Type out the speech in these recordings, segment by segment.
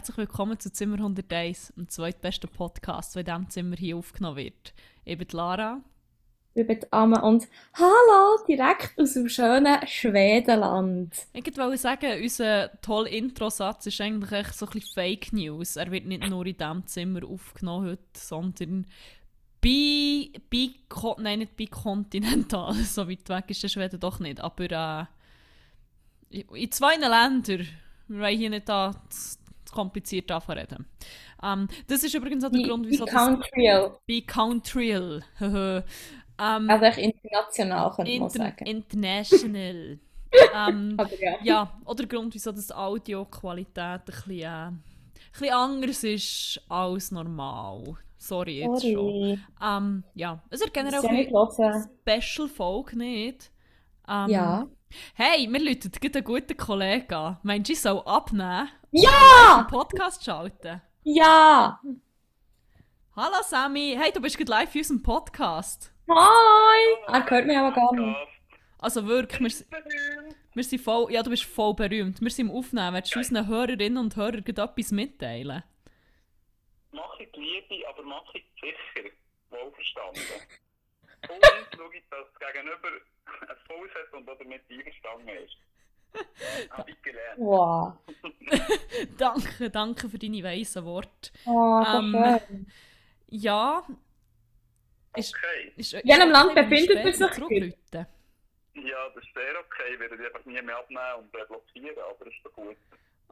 Herzlich willkommen zu Zimmer 101, dem zweitbesten Podcast, der in diesem Zimmer hier aufgenommen wird. Ich bin Lara. Ich bin Anne und hallo, direkt aus dem schönen Schwedenland. Ich wollte sagen, unser toller Introsatz ist eigentlich echt so ein bisschen Fake News. Er wird nicht nur in diesem Zimmer aufgenommen heute, sondern bei, bei nein, nicht bei Kontinental, so weit weg ist der Schweden doch nicht, aber äh, in zwei Ländern. Wir wollen hier nicht da kompliziert reden. Um, das ist übrigens auch der Be, Grund, wieso be Countryal. Be Countryal. um, also echt international, könnte inter man sagen. International. um, Aber ja. ja, oder der Grund, wieso das Audioqualität ein bisschen, äh, ein bisschen anders ist als normal. Sorry jetzt schon. Sorry. Um, ja, es ist generell Das hören. Special-Folge, nicht? Um, Ja. Hey, wir läuten gerade einen guten Kollegen an. Meinst du, ich soll abnehmen? Ja! Einen Podcast schalten? Ja! Hallo Sammy, hey, du bist gerade live in unserem Podcast. Hi! Er hört mich aber gar nicht. Also wirklich, wir, s- wir sind voll, ja du bist voll berühmt. Wir sind im Aufnehmen. Willst du unseren Hörerinnen und Hörern gerade etwas mitteilen? Mach ich Liebe, aber mach ich sicher. Wohlverstanden. Und schaue ich, dass das Gegenüber ein Fuß hat und auch damit einverstanden ist. Habe ich gelernt. Wow. danke, danke für deine weisen Worte. Oh, Ähm, schön. Ja, ist, Okay. ist, In welchem ist Land befindet später sich? zurückrufen? Ja, das ist sehr okay. Ich werde die einfach nie mehr abnehmen und äh, blockieren, aber das ist doch gut.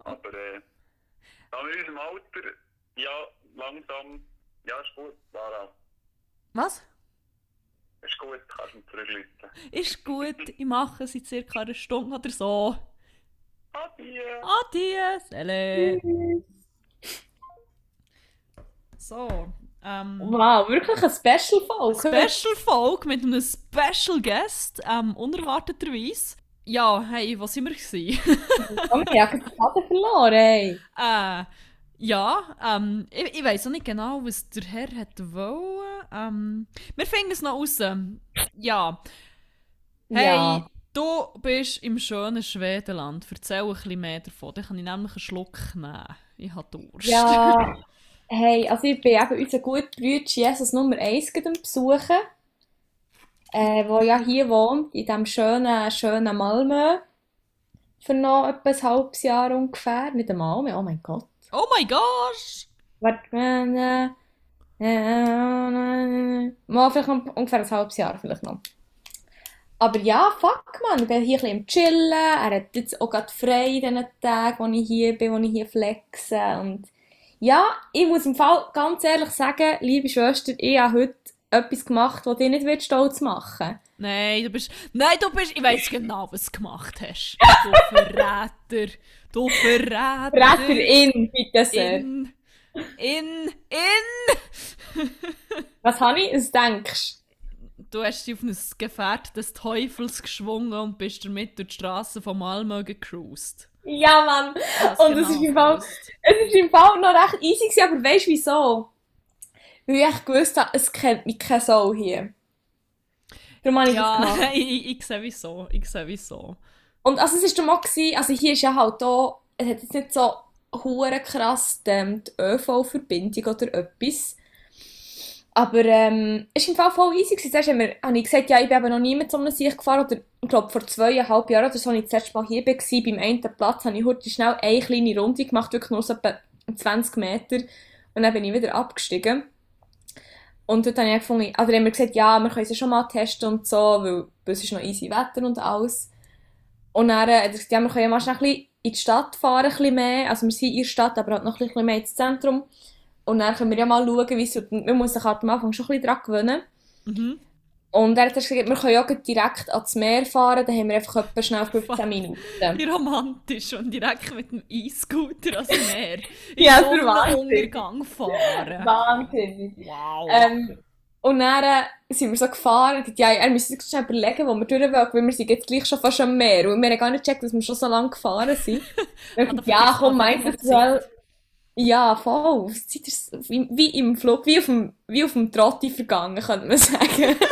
Aber äh, in unserem Alter, ja, langsam, ja, ist gut, Lara. Was? Ist gut, kannst du mich zurückrufen. Ist gut, ich mache es in circa einer Stunde oder so. Adieu! Adieu, Sele. So, ähm, Wow, wirklich eine Special-Folge. Special Folge mit einem Special Guest, ähm, unerwarteterweise. Ja, hey, wo sind wir gewesen? Oh, ich habe den Faden verloren, ey. äh, ja, ähm, ich, ich weiß auch nicht genau, was der Herr hat wollen. Ähm, wir finden es noch raus. Ja. Hey, Ja. du bist im schönen Schwedenland. Erzähl ein bisschen mehr davon. Dann kann ich nämlich einen Schluck nehmen. Ich habe Durst. Ja, hey, also ich bin eben unseren guten Bruder Jesus Nummer 1 gerade am besuchen, äh, der ja hier wohnt, in diesem schönen, schönen Malmö. Für noch etwa ein halbes Jahr ungefähr. Nicht einmal mehr, oh mein Gott. Oh mein Gott! Warte, äh, äh, mal vielleicht noch ungefähr ein halbes Jahr vielleicht noch. Aber ja, fuck man, ich bin hier ein bisschen am Chillen. Er hat jetzt auch gerade frei in diesen Tagen, wo ich hier bin, wo ich hier flexe. Und ja, ich muss im Fall ganz ehrlich sagen, liebe Schwester, ich habe heute etwas gemacht, das dich nicht stolz machen Nein, du bist. Nein, du bist. Ich weiß genau, was du gemacht hast. Du Verräter! Du Verräter! Retterin, bitte sehr. In. In. In! Was habe ich? Was denkst Du hast dich auf ein Gefährt des Teufels geschwungen und bist damit durch die Straßen von Malmö gecruised. Ja, Mann. Das Und es ist im Fall, es ist im Fall noch recht easy gewesen, aber weißt du wieso? Weil ich echt gewusst habe, es kennt mich keine Sau hier. Darum habe ich das Ja, gemacht. ich, ich, ich sehe wieso. Ich sehe wieso. Und also es dann auch gewesen, also hier ist ja halt auch, es hat jetzt nicht so hure krass ähm, die ÖV-Verbindung oder etwas. Aber ähm, es war im Fall voll easy. Gewesen. Zuerst wir, habe ich gesagt, ja, ich bin eben noch nie mit so einem Sieg gefahren. Oder ich glaube, vor zweieinhalb Jahren oder so, als ich das letzte Mal hier war, beim einen Platz, habe ich heute schnell eine kleine Runde gemacht, wirklich nur so etwa 20 Meter. Und dann bin ich wieder abgestiegen. Und dort habe ich gefunden, also haben wir gesagt, ja, wir können sie schon mal testen und so, weil es ist noch easy Wetter und alles. Und dann hat er gesagt, ja, wir können ja mal schnell ein bisschen in die Stadt fahren, ein bisschen mehr. Also wir sind in der Stadt, aber halt noch ein bisschen mehr ins Zentrum. Und dann können wir ja mal schauen, wie es. Man muss sich halt am Anfang schon ein bisschen dran gewöhnen. Mhm. Und er hat gesagt, wir können ja direkt ans Meer fahren, dann haben wir einfach etwa schnell 15 Minuten. Wie romantisch und direkt mit dem E-Scooter ans Meer. Ja, für Wahnsinn. Fahren. Wahnsinnig. Wow. Ähm, und dann äh, sind wir so gefahren und ja, er müsste sich schnell überlegen, wo wir durch wollen, weil wir sind jetzt gleich schon fast am Meer. Und wir haben gar nicht gecheckt, dass wir schon so lange gefahren sind. Und ja, komm, meinst du, soll... Ja, voll. Zeit ist wie, im Flug, wie auf dem, wie auf dem Trotti vergangen, könnte man sagen.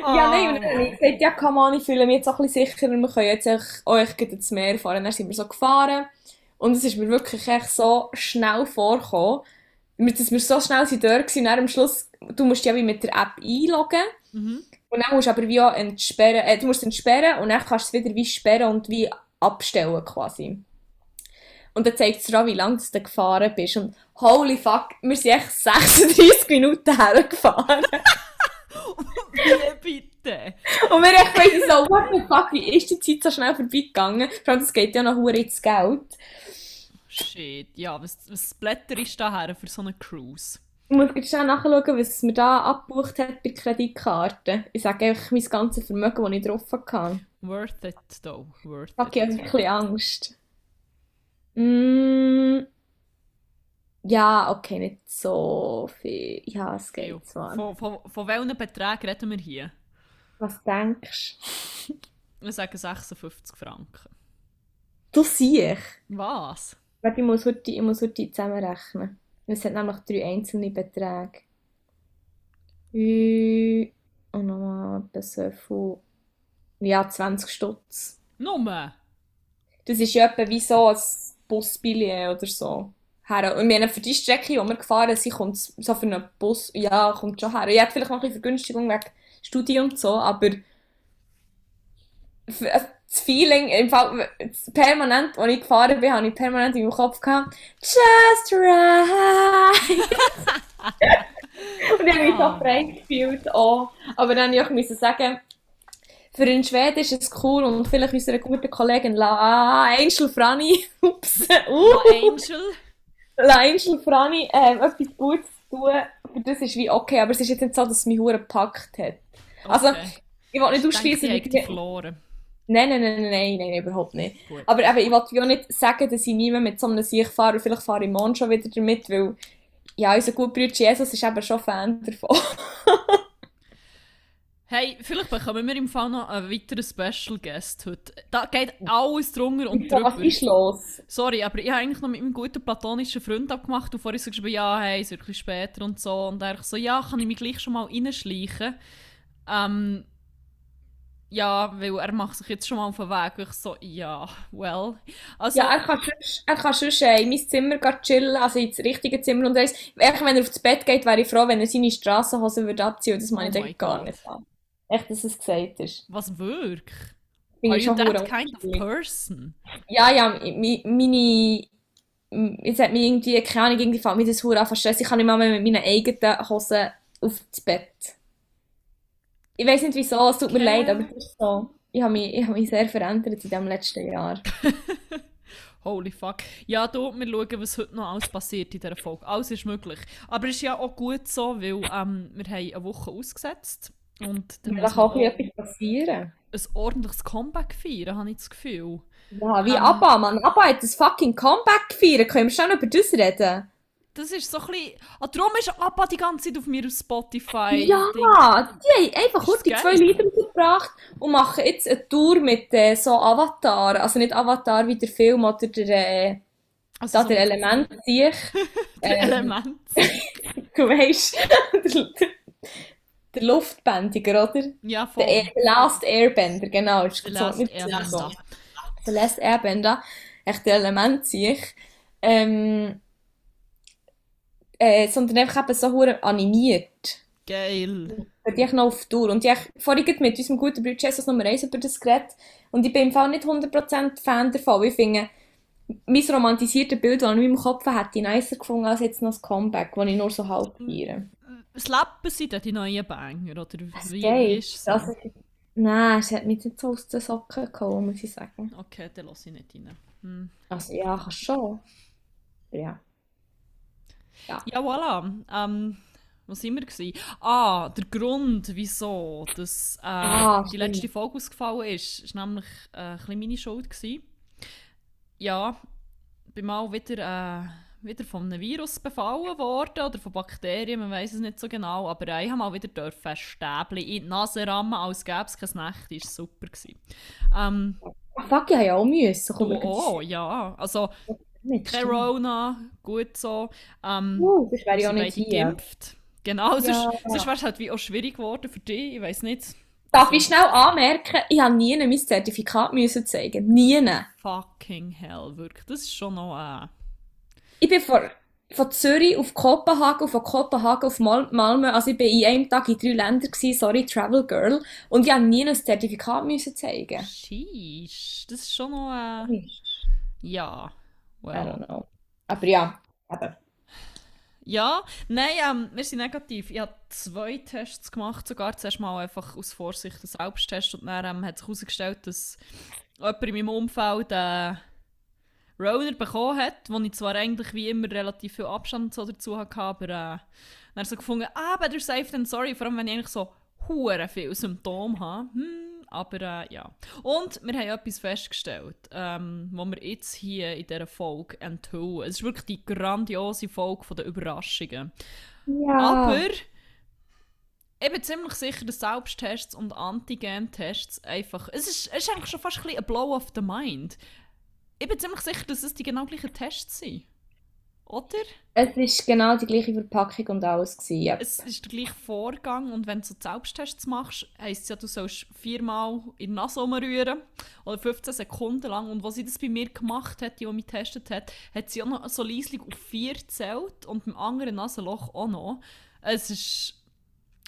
Ja, nein, und dann habe ich gesagt, ja, komm on, ich fühle mich jetzt auch ein bisschen sicherer, wir können jetzt echt- euch gleich ins Meer fahren. Dann sind wir so gefahren Und es ist mir wirklich echt so schnell vorgekommen, dass wir so schnell sind dort waren, dann am Schluss, du musst ja wie mit der App einloggen. Mhm. Und dann musst du aber wie auch entsperren, äh, du musst entsperren und dann kannst du es wieder wie sperren und wie abstellen quasi. Und dann zeigt es dir auch, wie lange du gefahren bist. Und holy fuck, wir sind echt 36 Minuten hergefahren. Wie bitte? Und wir echt so, what the fuck, wie ist die Zeit so schnell vorbeigegangen? Vor allem, das geht ja noch ins Geld. Shit, ja, was, was Blätter ist da her für so eine Cruise? Ich muss jetzt schnell nachschauen, was mir da abgebucht hat bei der Kreditkarte. Ich sage einfach mein ganzes Vermögen, das ich drauf hatte. Worth it, though. Worth Fuck, ich habe it. wirklich Angst. Mm, ja, okay, nicht so viel. Ja, es geht zwar. Von, von, von welchen Beträgen reden wir hier? Was denkst du? Wir sagen 56 Franken. Du siehst. Was? Warte, ich muss heute, ich muss heute zusammenrechnen. Es hat nämlich drei einzelne Beträge. Ü- Und nochmal etwa so viel. Ja, 20 Stutz. Nummer? Das ist ja etwa wie so ein Busbillett oder so. Her. Und wir haben für die Strecke, die wir gefahren sind, kommt so für einen Bus, ja, kommt schon her. Ich hätte vielleicht noch ein bisschen Vergünstigung wegen Studie und so, aber das Feeling, im Fall, das permanent, als ich gefahren bin, habe ich permanent in meinem Kopf gehabt, just right. und ich habe mich so Ah. frei gefühlt auch. Aber dann musste ich auch sagen, für in Schweden ist es cool und vielleicht unsere gute Kollegin La Angel Franny, ups, uh, Angel? La Angel Franny, ähm, etwas Gutes zu tun, für das ist wie okay, aber es ist jetzt nicht so, dass es mich gepackt hat. Also, Okay. Ich will nicht Ich denke, ausschließen, die ich... verloren. Nein, nein, nein, nein, nein, überhaupt nicht. Gut. Aber eben, ich wollte ja nicht sagen, dass ich nie mehr mit so einem Sieg fahre und vielleicht fahre ich morgen schon wieder damit, weil ja, unser guter Bruder Jesus ist eben schon Fan davon. Hey, vielleicht bekommen wir im Fall noch einen weiteren Special Guest heute. Da geht alles drunter und Was drüber. ist los? Sorry, aber ich habe eigentlich noch mit meinem guten platonischen Freund abgemacht und vorhin so geschrieben, ja, hey, es wird ein bisschen später und so. Und er so, ja, kann ich mich gleich schon mal reinschleichen? Ähm, ja, weil er macht sich jetzt schon mal auf den Weg. Ich so, ja, well. Also, Ja, er kann sonst, er kann sonst äh, in mein Zimmer chillen, also ins richtige Zimmer und. Echt, wenn er aufs Bett geht, wäre ich froh, wenn er seine Strassenhose würde abziehen und das meine ich Oh dann my gar nicht an. Echt, dass es gesagt ist. was wirklich? Finde Are ich you schon that kind of person? Ja, ja, meine... Jetzt hat mich irgendwie, keine Ahnung, irgendwie fällt mir das hure an. Ich kann nicht mal mehr mit meinen eigenen Hosen aufs Bett. Ich weiß nicht wieso, es tut mir leid, aber es ist so. Ich habe mich, ich habe mich sehr verändert in diesem letzten Jahr. Holy fuck. Ja, du, wir schauen, was heute noch alles passiert in dieser Folge. Alles ist möglich. Aber es ist ja auch gut so, weil ähm, wir haben eine Woche ausgesetzt. Und dann Da muss kann auch etwas passieren. ein ordentliches Comeback feiern, habe ich das Gefühl. Ja, wie Ähm. ABBA, Mann. ABBA hat das fucking Comeback gefeiert. Können wir schon über das reden? Das ist so ein bisschen... Ah, darum ist Abba die ganze Zeit auf mir auf Spotify. Ja, die haben einfach kurz die zwei? Lieder rausgebracht und machen jetzt eine Tour mit äh, so Avatar. Also nicht Avatar wie der Film oder der, äh, Also da so der Element sich. der ähm, Element. Du weißt, der, der Luftbändiger, oder? Ja, voll. Der, Air- Last Airbender, genau. Das ist The Last Airbender. so. Der Last Airbender, echt der Element sich. Ähm, äh, sondern einfach eben so hure animiert. Geil. Die ich noch auf Tour. Und ich vorhin mit unserem guten Bruder Jesus Nummer 1 über das geredet. Und ich bin im Fall nicht 100% Fan davon. Ich finde, mein romantisiertes Bild, das ich in meinem Kopf hätte ich nicer gefunden als jetzt noch das Comeback, das ich nur so halb feiere. Slappen sie denn die neuen Banger? Oder Es wie, geht. ist es? Also, nein, es hat mich nicht so aus den Socken gehauen, muss ich sagen. Okay, dann lasse ich nicht rein. Hm. Also ja, kannst schon. Ja. Ja, voilà. Ähm, wo sind wir gewesen? Ah, der Grund, wieso dass, äh, Ah, die stimmt. letzte Folge ausgefallen ist, ist nämlich äh, ein bisschen meine Schuld gewesen. Ja, bin mal wieder, äh, wieder von einem Virus befallen worden oder von Bakterien, man weiß es nicht so genau, aber äh, ich habe mal wieder dürfen Stäbchen in die Nase rammen, als gäbe es keine Nacht, das war super. Gewesen. Ähm, fuck, ich habe ja auch müssen. Komm, gehen auch, ja. Also, nicht. Corona, gut so. Ähm, Uh, das wäre ja auch nicht hier. geimpft. Genau, sonst, Ja. sonst wäre es halt wie auch schwierig geworden für dich. Ich weiß nicht. Darf ich schnell anmerken, ich habe nie mein Zertifikat müssen zeigen. Nie. Fucking hell, wirklich. Das ist schon noch äh, Ich bin von, von Zürich auf Kopenhagen, von Kopenhagen auf Mal Malmö. Also ich bin in einem Tag in drei Ländern gewesen, sorry, Travel Girl. Und ich habe nie ein Zertifikat müssen zeigen. Sheesh. Das ist schon noch äh, ja. I Well. don't know. Aber ja, eben. Ja, nein, ähm, wir sind negativ. Ich habe zwei Tests gemacht, sogar zuerst mal einfach aus Vorsicht einen Selbsttest und dann ähm, hat sich herausgestellt, dass jemand in meinem Umfeld äh, Roner bekommen hat, wo ich zwar eigentlich wie immer relativ viel Abstand so dazu hatte, aber äh, dann so gefunden, ah, better safe than sorry, vor allem wenn ich eigentlich so hure viele Symptome habe. Hm, aber äh, ja. Und wir haben etwas festgestellt, ähm, wo wir jetzt hier in dieser Folge enthüllen. Es ist wirklich die grandiose Folge den Überraschungen. Ja. Aber ich bin ziemlich sicher, dass Selbsttests und Antigen-Tests einfach. Es ist, es ist eigentlich schon fast ein, ein Blow of the mind. Ich bin ziemlich sicher, dass es die genau gleichen Tests sind. Oder? Es ist genau die gleiche Verpackung und alles gewesen, ja. Es ist der gleiche Vorgang und wenn du so Selbsttests machst, heisst es ja, du sollst viermal in die Nase rumrühren oder 15 Sekunden lang. Und was sie das bei mir gemacht hat, die, die mich getestet hat, hat sie auch noch so leislich auf vier gezählt und beim anderen Nasenloch auch noch. Es ist,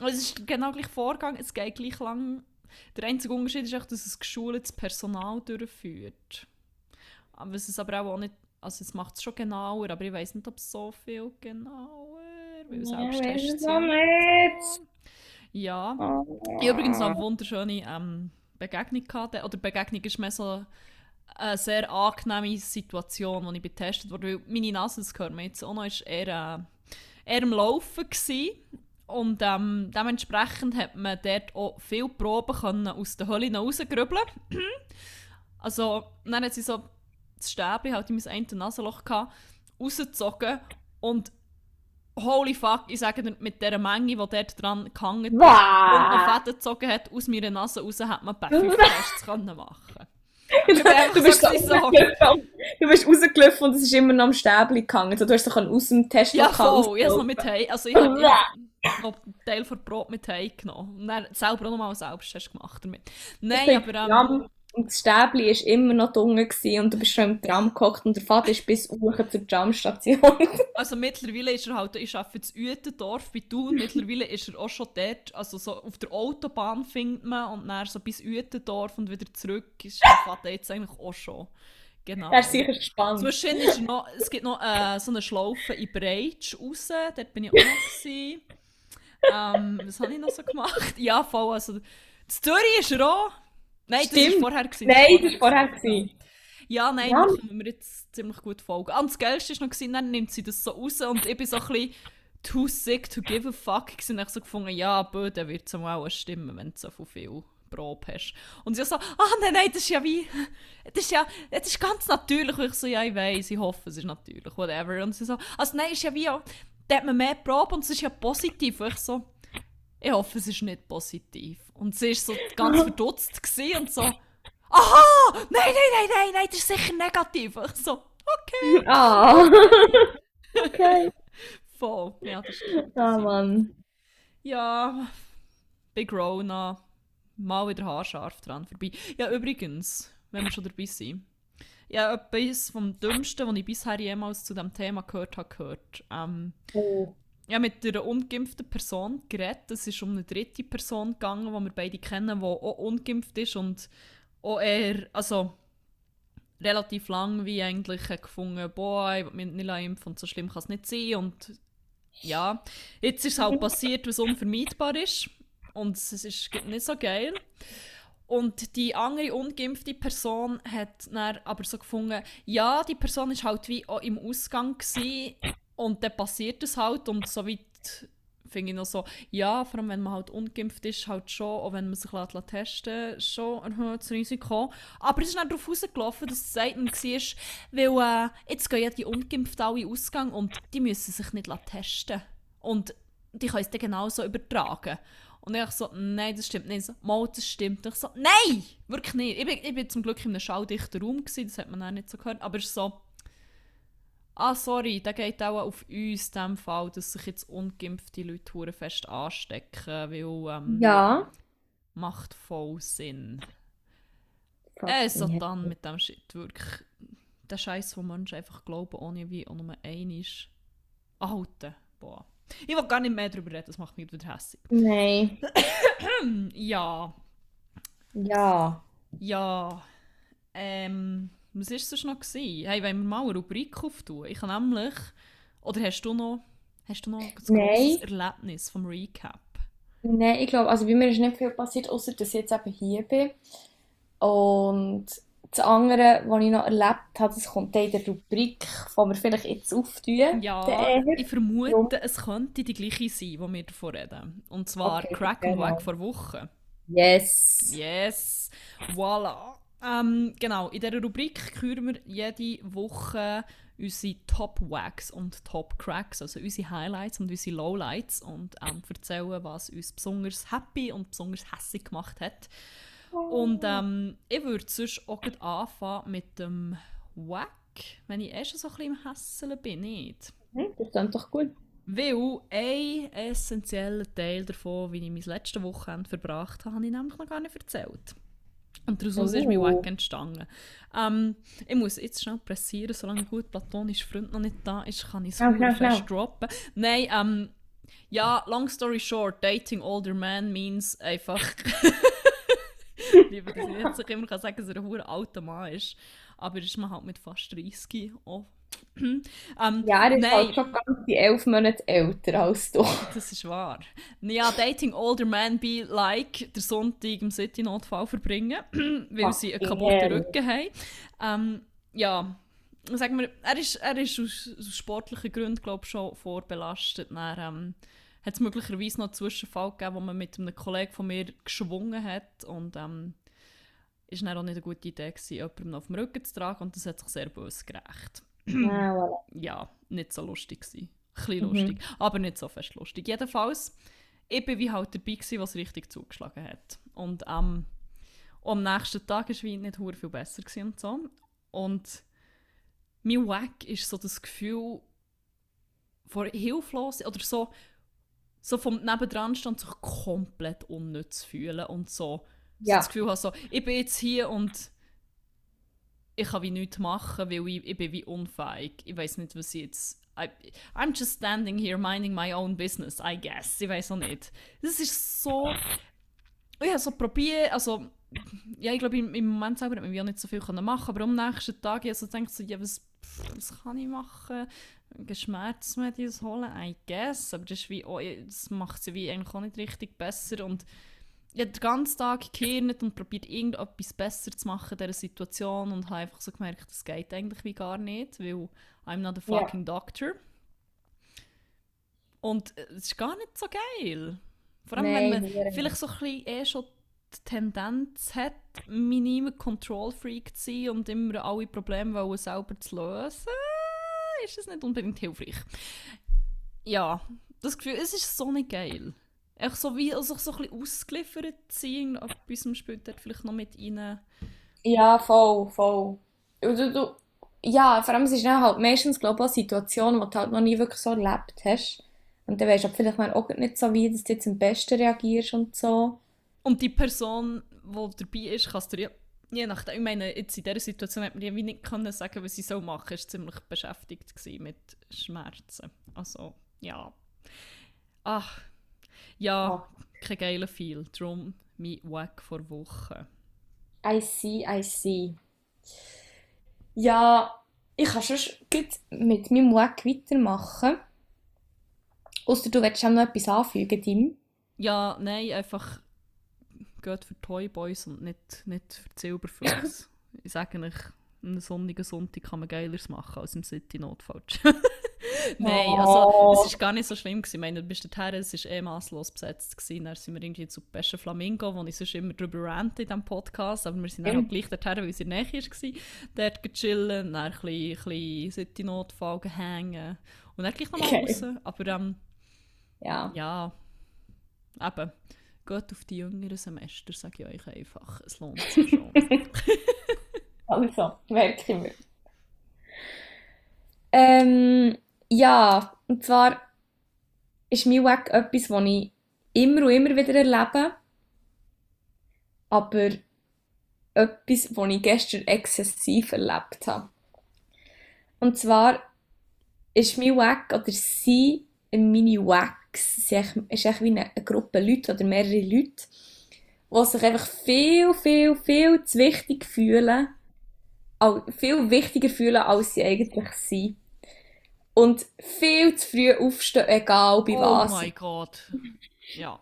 es ist genau gleich Vorgang, es geht gleich lang. Der einzige Unterschied ist echt, dass es geschultes Personal durchführt. Aber es ist aber auch nicht, also es macht es schon genauer, aber ich weiß nicht, ob es so viel genauer, weil Ja, Selbsttests es sind. Ja. Oh. Ich habe übrigens noch eine wunderschöne ähm, Begegnung gehabt. Oder Begegnung ist mehr so eine sehr angenehme Situation, als ich getestet wurde. Weil meine Nase, das gehört mir jetzt auch noch, ist eher, äh, eher am Laufen gewesen. Und ähm, dementsprechend hat man dort auch viele Proben können aus der Hölle rausgrübeln. also, dann hat sie so das Stäbchen halt in mein eine Nasenloch gehabt, rausgezogen und holy fuck, ich sage dir, mit dieser Menge, die dort dran gehangen ist, und noch. Fäden gezogen hat, aus meiner Nase raus, hat man bei 5 Tests können machen. Du, einfach bist so du bist rausgelaufen und es ist immer noch am Stäbchen gehangen. Also, du hast doch aus dem Test Ja, voll, ich habe noch mit heim, also ich habe einen Teil von Brot mit heim genommen. Und dann selber auch noch mal einen Selbsttest gemacht damit. Nein, aber ähm, Und das Stäbchen war immer noch dunkel gewesen und du bist schon im Tram gehockt und der Vater ist bis hoch zur Tramstation. Also mittlerweile ist er halt, ich arbeite in Uetendorf bei Thun, mittlerweile ist er auch schon dort, also so auf der Autobahn findet man und dann so bis Uetendorf und wieder zurück ist der Vater jetzt eigentlich auch schon. Genau. er ist sicher gespannt. Zwischen ist noch, es gibt noch äh, so eine Schlaufe in Breitsch raus, dort bin ich auch noch ähm, was habe ich noch so gemacht? Ja, voll, also in Zürich ist er auch. Nein, das war Stimmt. vorher. Gewesen, Nein, das war vorher. Gewesen. ja, nein, Ja. da können wir jetzt ziemlich gut folgen. Ah, Und das Geilste war noch, gewesen, dann nimmt sie das so raus und ich bin so ein bisschen too sick to give a fuck. gewesen. Und ich so gefunden, ja, bö, dann wird es auch stimmen, wenn du so viel- Probe hast. Und sie so, ah, nein, nein, das ist ja wie, das ist ja, das ist ganz natürlich. Und ich so, ja, ich weiß, ich hoffe, es ist natürlich, whatever. Und sie so, also nein, ist ja wie, da hat man mehr Probe und es ist ja positiv. Und ich so, ich hoffe, es ist nicht positiv. Und sie war so ganz verdutzt und so, aha, nein, nein, nein, nein, nein, das ist sicher negativ. Ich so, okay. Ah. okay. Voll, ja, das stimmt. Ah, Mann. Ja, Big Rona, mal wieder haarscharf dran vorbei. Ja, übrigens, wenn wir schon dabei sind. Ja, etwas vom Dümmsten, was ich bisher jemals zu diesem Thema gehört habe, gehört. Ähm, Oh. Ja, mit einer ungeimpften Person geredet. Es ist um eine dritte Person gegangen, die wir beide kennen, die auch ungeimpft ist und auch eher, also relativ lang wie eigentlich gefunden, boah, ich will mich nicht impfen und so schlimm kann es nicht sein. Und ja, jetzt ist es halt passiert, was unvermeidbar ist. Und es ist nicht so geil. Und die andere ungeimpfte Person hat dann aber so gefunden, ja, die Person ist halt wie auch im Ausgang gewesen, und dann passiert es halt und so weit finde ich noch so, ja, vor allem wenn man halt ungeimpft ist, halt schon, auch wenn man sich lässt, lässt testen schon ein erhöhtes Risiko. Aber es ist dann darauf rausgelaufen, dass es Zeiten war, weil äh, jetzt gehen ja die Ungeimpften alle Ausgang und die müssen sich nicht testen. Und die können es dann genauso übertragen. Und ich so, nein, das stimmt nicht. So, Mal, das stimmt. Ich so, nein, wirklich nicht. Ich bin, ich bin zum Glück in einem schalldichten Raum, gewesen, das hat man auch nicht so gehört. Aber es ist so, ah, sorry, da geht auch auf uns in dem Fall, dass sich jetzt ungeimpfte Leute hure fest anstecken, weil, ähm, Ja. macht voll Sinn. Äh, dann mit dem Shit wirklich. Der Scheiß, wo Menschen einfach glauben, ohne wie auch nur ein ist. Alter, boah. Ich will gar nicht mehr darüber reden, das macht mich wieder hässlich. Nein. Ja, Ja. ja. Ähm, was war es noch? Gewesen? Hey, wollen wir mal eine Rubrik auftun? Ich habe nämlich. Oder hast du noch, hast du noch ein grosses Erlebnis vom Recap? Nein, ich glaube, also bei mir ist nicht viel passiert, außer dass ich jetzt eben hier bin. Und das andere, was ich noch erlebt habe, das kommt in der Rubrik, die wir vielleicht jetzt auftun. Ja, ich vermute, es könnte die gleiche sein, die wir davor reden. Und zwar Okay, Crack and genau. Wack vor Wochen. Yes. Yes, voilà. Ähm, genau, in dieser Rubrik küren wir jede Woche unsere Top Wags und Top Cracks, also unsere Highlights und unsere Lowlights und ähm, erzählen, was uns besonders happy und besonders hässlich gemacht hat. Und ähm, ich würde sonst auch gleich anfangen mit dem Wack, wenn ich erst so ein bisschen im Hässeln bin, nicht? Das klingt doch gut. Weil ein essentieller Teil davon, wie ich mein letztes Wochenende verbracht habe, habe ich nämlich noch gar nicht erzählt. Und daraus ist mein Oh. Wack entstanden. Ähm, ich muss jetzt schnell pressieren, solange gut platonischer Freund noch nicht da ist, kann ich es schnell, fest schnell. droppen. Nein, ähm, ja, long story short, dating older man means einfach... Lieber, dass ich jetzt immer kann sagen, dass er ein alter Mann ist. Aber ist man halt mit fast 30 auch. Ähm, Ja, er ist nein. halt schon ganz die elf Monate älter als du. Das ist wahr. Ja, dating older man be like der Sonntag im City-Notfall verbringen, weil Ach, sie einen kaputten. Rücken haben. Ähm, ja, sagen wir, er ist, er ist aus, aus sportlichen Gründen, glaube ich, schon vorbelastet. Dann ähm, hat es möglicherweise noch einen Zwischenfall gegeben, wo man mit einem Kollegen von mir geschwungen hat und ähm, ist dann auch nicht eine gute Idee gewesen, jemanden auf dem Rücken zu tragen und das hat sich sehr böse gerecht Ah, voilà. ja, nicht so lustig gewesen. Ein bisschen Mhm. lustig, aber nicht so fest lustig. Jedenfalls, ich bin wie halt dabei gewesen, was richtig zugeschlagen hat. Und ähm, am nächsten Tag war es nicht viel besser gewesen und so. Und mein Wack ist so das Gefühl von hilflos oder so, so vom nebendran stand sich komplett unnütz fühlen und so so Ja. das Gefühl habe, so, ich bin jetzt hier und ich kann wie nichts machen, weil ich, ich bin wie unfähig. Ich weiß nicht, was ich jetzt... I, I'm just standing here minding my own business, I guess. Ich weiß auch nicht. Das ist so... Ich habe so probiert, also... Ja, ich glaube, im, Moment selber hat man auch nicht so viel können machen aber am nächsten Tag ich so gedacht, so, ja, was, was kann ich machen? Schmerzmedis holen, I guess. Aber das, ist wie, oh, das macht sie wie eigentlich auch nicht richtig besser und ich habe den ganzen Tag gekehrt und probiert irgendetwas besser zu machen in dieser Situation und habe einfach so gemerkt, das geht eigentlich wie gar nicht, weil I'm not a fucking doctor. Und es ist gar nicht so geil. Vor allem, Nein, wenn man vielleicht so ein bisschen eh schon die Tendenz hat, minim Control Freak zu sein und immer alle Probleme selber zu lösen, ist es nicht unbedingt hilfreich. Ja, das Gefühl, es ist so nicht geil. Echt so wie also so ein bisschen ausgeliefert sein, etwas spielt dort vielleicht noch mit rein. Ja, voll, voll. Du, du, ja, vor allem es ist dann halt meistens, glaube ich, auch Situationen, die du halt noch nie wirklich so erlebt hast. Und dann weisst du aber vielleicht mal auch nicht so, wie dass du jetzt am besten reagierst und so. Und die Person, die dabei ist, kannst du ja, je nachdem, ich meine, jetzt in dieser Situation hat man ja wie nicht können sagen, was sie so machen. Sie war ziemlich beschäftigt mit Schmerzen. Also, ja. Ach, ja, kein geiler Feel. Darum mein Wack vor Wochen. I see, I see. Ja, ich kann schon mit meinem Wack weitermachen. Ausser du willst auch noch etwas anfügen, Tim. Ja, nein, einfach geht für Toy Boys und nicht, nicht für Silberfüchse. ich sage euch, einen sonnigen Sonntag kann man Geileres machen als im City Notfalls. Nein, also Oh. es war gar nicht so schlimm. Gewesen. Ich meine, du bist dorthin, es war eh masslos besetzt. Gewesen. Dann sind wir irgendwie zu Besten Flamingo, wo ich sonst immer drüber rante in diesem Podcast, aber wir sind dann auch gleich dorthin, weil es in der Nähe war, dort gechillen, dann ein bisschen, bisschen City-Notfall hängen und dann gleich nochmal Okay. raus. Aber ähm, Ja. ja, eben, geht auf die jüngeren Semester, sage ich euch einfach. Es lohnt sich schon. Also, merke ich mir. Ähm, ja, und zwar ist mein Wack etwas, das ich immer und immer wieder erlebe. aber etwas, was ich gestern exzessiv erlebt habe. Und zwar ist mein Wack oder sie, meine sie ist echt wie eine, eine Gruppe Leute oder mehrere Leute, die sich einfach viel, viel, viel zu wichtig fühlen, viel wichtiger fühlen, als sie eigentlich sind. Und viel zu früh aufstehen, egal bei Oh was. mein Gott. Ja.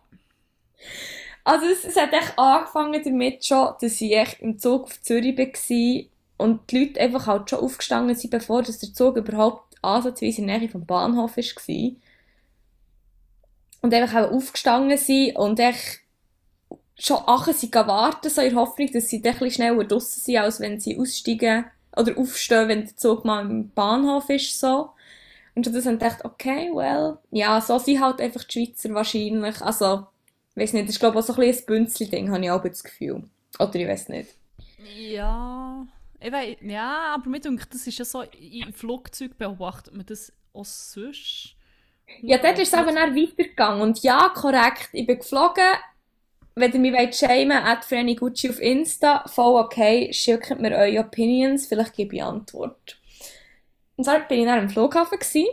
Also es, es hat echt angefangen damit schon, dass ich echt im Zug auf Zürich war und die Leute einfach halt schon aufgestanden sind, bevor dass der Zug überhaupt ansatzweise in der Nähe vom Bahnhof war. Und einfach auch aufgestanden sind und echt schon achen sie warten, so in der Hoffnung, dass sie dann ein bisschen schneller draussen sind, als wenn sie aussteigen oder aufstehen, wenn der Zug mal im Bahnhof ist, so. Und das haben gedacht, okay, well, ja, so sind halt einfach die Schweizer wahrscheinlich, also, ich weiß nicht, das ist glaube ich auch so ein bisschen ein Bünzli-Ding, habe ich auch das Gefühl. Oder ich weiß nicht. Ja. Ich weiss, ja, aber mir denke, das ist ja so, im Flugzeug beobachtet man das auch sonst. Ja, dort ist es aber dann weitergegangen. Und ja, korrekt, ich bin geflogen. Wenn ihr mich wollt shamen at Freni Gucci auf Insta, voll okay, schickt mir eure Opinions, vielleicht gebe ich Antwort. Und zwar bin ich dann am Flughafen gewesen.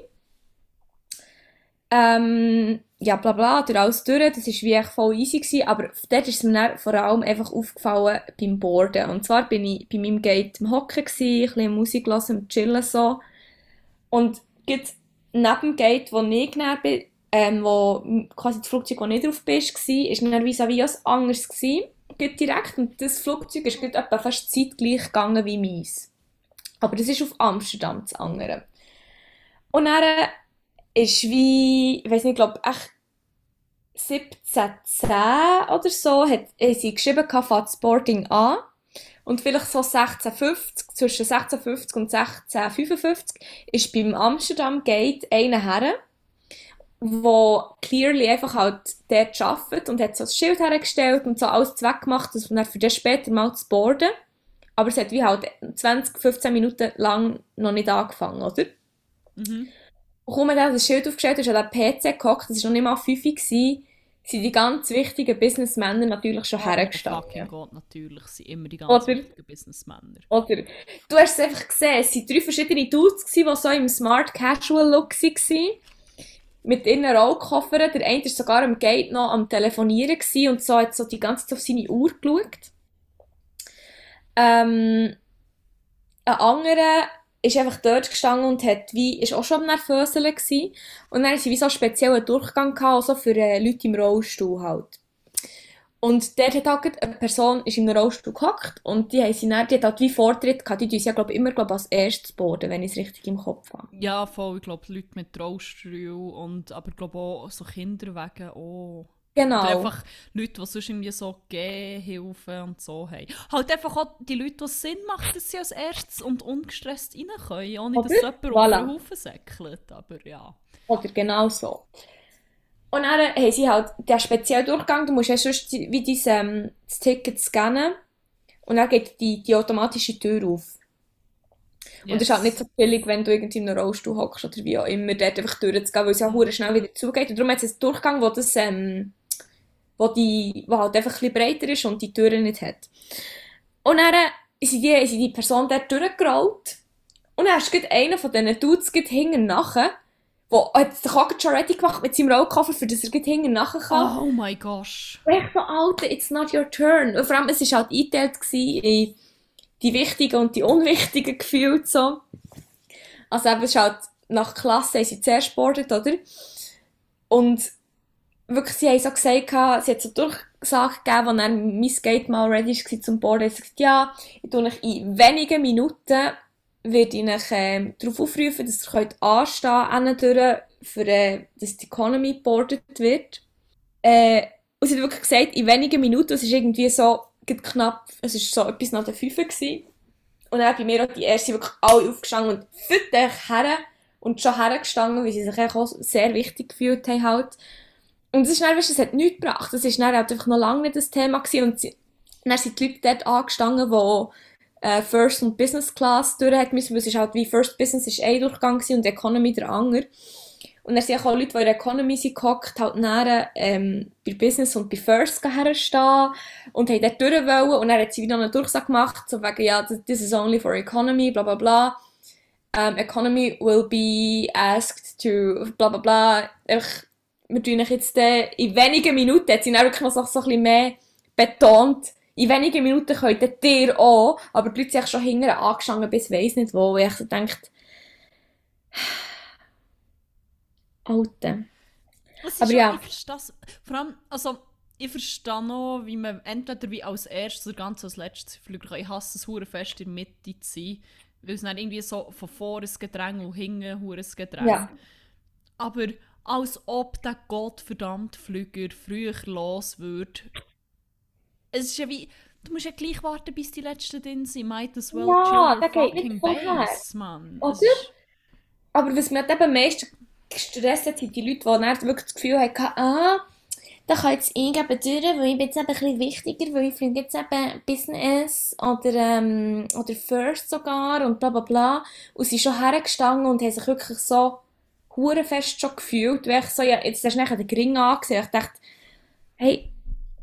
Ähm, ja, bla bla, durch alles durch, das war wie echt voll easy gewesen, aber dort ist es mir vor allem einfach aufgefallen beim Boarden. Und zwar bin ich bei meinem Gate am Hocken gewesen, ein bisschen Musik hören, am Chillen so. Und jetzt neben dem Gate, wo ich näher bin, ähm, wo quasi das Flugzeug, wo nicht drauf bist, war, ist dann vis-à-vis ein anderes gewesen, direkt. Und das Flugzeug ist etwa fast zeitgleich gegangen wie meins. Aber das ist auf Amsterdam, das andere. Und dann ist wie, ich weiß nicht, ich glaube, echt 1710 oder so, hat äh, sie geschrieben, fängt Sporting an. Und vielleicht so 1650, zwischen 1650 und 1655, ist beim Amsterdam Gate einer her, wo clearly einfach halt dort arbeitet und hat so ein Schild hergestellt und so alles weggemacht, dass man für das später mal zu boarden. Aber es hat wie halt 20, 15 Minuten lang noch nicht angefangen, oder? Mhm. Und kaum hat er das Schild aufgestellt, ist an den PC gehockt, das war noch nicht mal 5 Uhr, sind die ganz wichtigen Businessmänner natürlich schon Fucking hergestanden. Gott, natürlich sind immer die ganz Oder- wichtigen Businessmänner. Oder, du hast es einfach gesehen, es waren drei verschiedene Dudes, die so im Smart Casual Look waren. Mit ihren Rollkoffern. Der eine war sogar am Gate noch am Telefonieren und so hat so die ganze Zeit auf seine Uhr geschaut. Ähm, ein anderer ist einfach dort gestanden und hat wie, ist auch schon am Nervöseln. Und dann sie wie so einen speziellen Durchgang gehabt, also für äh, Leute im Rollstuhl halt. Und dort hat halt eine Person ist in einem Rollstuhl gehockt und die haben sie dann, die hat halt wie Vortritt gehabt, die tun ja glaub, immer glaub, als erstes boarden, wenn ich es richtig im Kopf habe. Ja, voll, ich glaube, Leute mit Rollstuhl und aber glaube auch so Kinder wegen auch. Genau. Oder einfach Leute, die sonst irgendwie so Gehhilfen und so haben. Halt einfach auch die Leute, die Sinn macht, dass sie als erstes und ungestresst rein können, ohne dass Oder? jemand auf Voilà. den Haufen säckelt. Aber ja. Oder genau so. Und dann haben sie halt den speziellen Durchgang, du musst ja sonst wie dein, ähm, das Ticket scannen und dann geht die, die automatische Tür auf. Und es ist halt nicht so billig, wenn du irgendwie in einem Rollstuhl hockst oder wie auch immer, dort einfach durchzugehen, weil es ja hure schnell wieder zugeht. Und darum hat es einen Durchgang, wo das, ähm, wo die, wo halt einfach ein breiter ist und die Türen nicht hat. Und dann ist die, ist die Person dort durchgerollt. Und dann gerade einen von diesen Dudes hinten nachher, der hat auch gerade schon ready gemacht mit seinem Rollkoffer, für das er hinten nachher kann. Oh my gosh. Ich so, Alter, it's not your turn. Und vor allem, es war halt eingeteilt in die wichtigen und die unwichtigen gefühlt so. Also eben, es ist halt nach Klasse haben sie zuerst gebordet, oder? Und wirklich, sie haben so gesagt, sie hat so Durchsage gegeben, als mein Gate mal ready war zum Boarden. Sie gesagt, ja, ich tue euch in wenigen Minuten werde ich euch, ähm, darauf aufrufen, dass ihr könnt anstehen könnt, für, äh, dass die Economy geboardet wird. Äh, und sie hat wirklich gesagt, in wenigen Minuten, es ist irgendwie so knapp, es ist so etwas nach der 5 gewesen. Und dann bei mir auch die erste wirklich alle aufgestanden und füttert her und schon hergestanden, weil sie sich auch sehr wichtig gefühlt haben halt. Und es ist dann, weißt, du, es hat nichts gebracht. Ist dann halt einfach noch lange nicht das Thema gewesen und sie, dann sind die Leute dort angestanden, die äh, First und Business Class durch müssen, weil es ist halt wie First Business ist ein Durchgang gewesen und Economy der andere. Und dann sind auch Leute, die in der Economy sind gehockt, halt näher ähm, bei Business und bei First herstehen und haben dort durch wollen. Und dann hat sie wieder einen Durchsage gemacht, so wegen, ja, this is only for economy, bla bla bla. Um, economy will be asked to bla bla bla. Ich, wir tun euch jetzt äh, in wenigen Minuten, hat sie dann wirklich noch so, so ein bisschen mehr betont, in wenigen Minuten könnt ihr auch, aber die Leute sind schon hinterher angestanden bis weiss nicht wo, wo ich so denke, Alte. Aber ja, ich verstehe das. Vor allem, also, ich verstehe noch, wie man entweder wie als erstes oder ganz als letztes Flüger kann. Ich hasse es, hure fest in der Mitte zu sein, weil es dann irgendwie so von vorne ein Gedränge und hinten ein Gedränge. Ja. Aber als ob der gottverdammte Flüger früher los würde. Es ist ja wie, du musst ja gleich warten, bis die letzten drin sind. Might as well Ja, chill nicht fucking base, Mann. Oder? Aber was mich eben am meisten gestresst hat, sind die Leute, die dann wirklich das Gefühl hatten, ah, da kann jetzt ich eben durch, weil ich bin jetzt eben ein bisschen wichtiger, weil ich finde jetzt eben Business oder, ähm, oder First sogar und bla bla bla. Und sie sind schon hergestanden und haben sich wirklich so hurenfest schon gefühlt, weil ich so, ja, jetzt hast du nachher den Gring angesehen. Ich dachte, hey,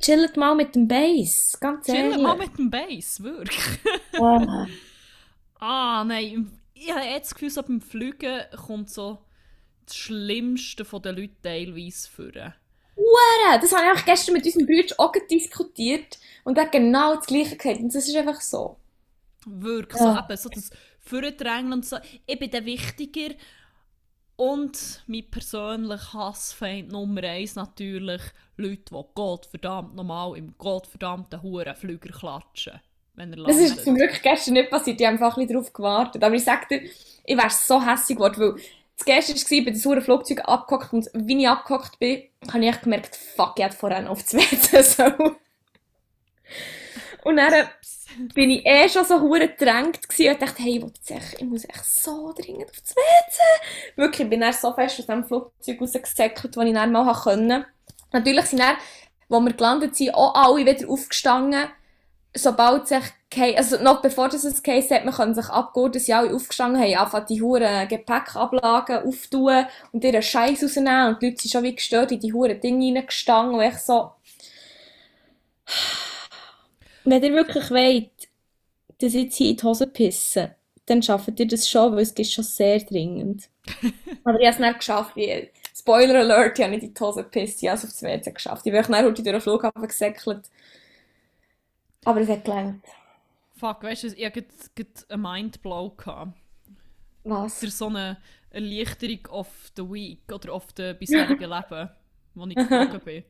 chillt mal mit dem Bass, ganz ehrlich. Chillen mal mit dem Bass, wirklich. Ah. Ah, nein. Ich habe jetzt das Gefühl, so beim Fliegen kommt so das Schlimmste von den Leuten teilweise vor. Hure, Das habe ich gestern mit unserem Bruder auch diskutiert und er hat genau das Gleiche gesagt. Und das ist einfach so. Wirklich, Ja. so, eben, so das Vordrängen und so. Ich bin der Wichtiger. Und mein persönlicher Hassfeind Nummer eins natürlich Leute, die Gottverdammt normal im gottverdammten Hurenflüger klatschen. Wenn er Das ist zum Glück gestern nicht passiert. Ich habe einfach ein bisschen darauf gewartet. Aber ich sage dir, ich wäre so hässlich geworden, weil das gestern war, ich bin das hure Flugzeug abgehockt und wie ich abgehockt bin, habe ich gemerkt, fuck, ich hätte vorher noch auf das WC sollen. Und dann äh, bin ich eh schon so hure gedrängt gewesen und dachte, hey, ich, echt, ich muss echt so dringend auf das WC. Wirklich, ich bin dann so fest aus dem Flugzeug rausgesäckelt, wo ich dann mal konnte. Natürlich sind dann, wo wir gelandet sind, auch alle wieder aufgestanden. Sobald sich, also noch bevor das es geheißen hat, man kann sich abgurten, sind alle aufgestanden, haben einfach die huren Gepäckablagen auftun und ihren Scheiß rausnehmen und die Leute sind schon wie gestört in die huren Dinge reingestanden und ich so... Wenn ihr wirklich wollt, dass ich jetzt hier in die Hose pisse, dann schafft ihr das schon, weil es ist schon sehr dringend. Aber ich habe es nicht geschafft. Wie, Spoiler Alert, ich habe nicht in die Hose gepisst, ich habe es aufs WC geschafft. Ich bin dann heute durch den Flughafen gesäckelt. Aber es hat gelangt. Fuck, weißt du, ich hatte einen Mindblow. Gehabt. Was? Für so eine Erleichterung of the week oder of the bisherigen Leben, wo ich geflogen bin.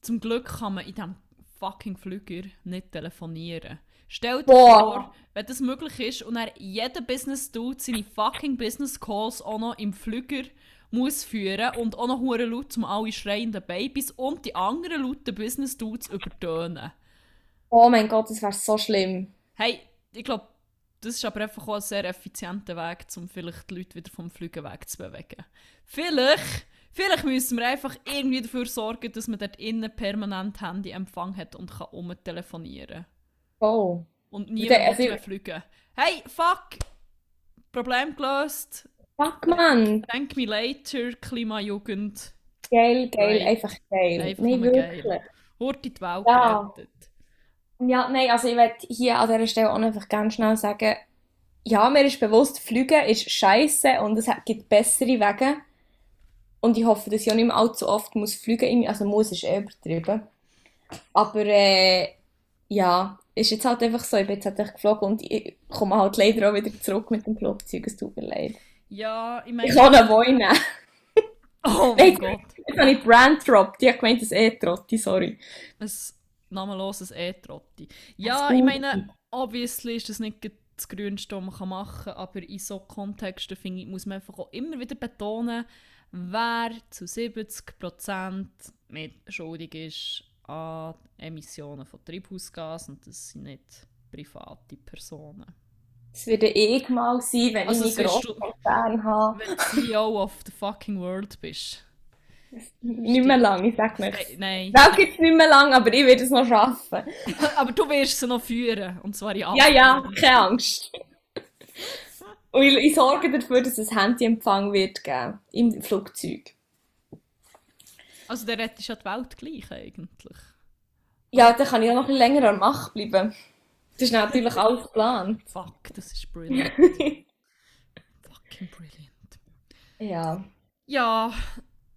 Zum Glück kann man in diesem fucking Flüger nicht telefonieren. Stell dir Boah. vor, wenn das möglich ist und er jeder Business Dude seine fucking Business Calls auch noch im Flüger muss führen und auch noch hure laut zum alle schreienden Babys und die anderen lauten Business Dudes übertönen. Oh mein Gott, das wäre so schlimm. Hey, ich glaube, das ist aber einfach auch ein sehr effizienter Weg, um vielleicht die Leute wieder vom Flügen wegzubewegen. Vielleicht, vielleicht müssen wir einfach irgendwie dafür sorgen, dass man dort innen permanent Handyempfang hat und kann umtelefonieren. Oh. Und niemand also- muss mehr fliegen. Hey, fuck! Problem gelöst. Fuck, Mann. Thank me later, Klimajugend. Geil, geil, Nein. einfach geil. Einfach Nein, wirklich. geil. In die Welt Ja. gerettet. Ja, nein, also ich möchte hier an dieser Stelle auch einfach ganz schnell sagen, ja, mir ist bewusst, Fliegen ist scheiße und es gibt bessere Wege. Und ich hoffe, dass ich auch nicht mehr allzu oft muss fliegen muss. Also muss ist eh übertrieben. Aber äh, ja, ist jetzt halt einfach so, ich bin jetzt halt geflogen und ich komme halt leider auch wieder zurück mit dem Flugzeug, es tut mir leid. Ja, ich Ich meine... kann ihn wohnen. Oh mein Gott. Jetzt habe ich Brand gedroppt, ich habe gemeint, das eh Trotti, sorry. ein namenloses E-Trotti. Ja, ich meine, obviously ist das nicht das Grünste, was man machen kann, aber in so Kontexten, finde ich, muss man einfach auch immer wieder betonen, wer zu 70% mit schuldig ist an Emissionen von Treibhausgasen und das sind nicht private Personen. Das würde ich mal sein, wenn Also, ich du- Grosskonzern habe. Wenn du CEO of the fucking world bist. Nicht mehr lang, ich sag nicht. Nein. Welt gibt es nicht mehr lang, aber ich werde es noch schaffen. Aber du wirst sie noch führen. Und zwar in Ja, acht ja, Jahren. keine Angst. Und ich, sorge dafür, dass es Handyempfang wird geben im Flugzeug. Also der rettest ja die Welt gleich eigentlich. Ja, dann kann ich auch noch ein bisschen länger an der Macht bleiben. Das ist natürlich alles geplant. Fuck, das ist brilliant. Fucking brilliant. Ja. Ja,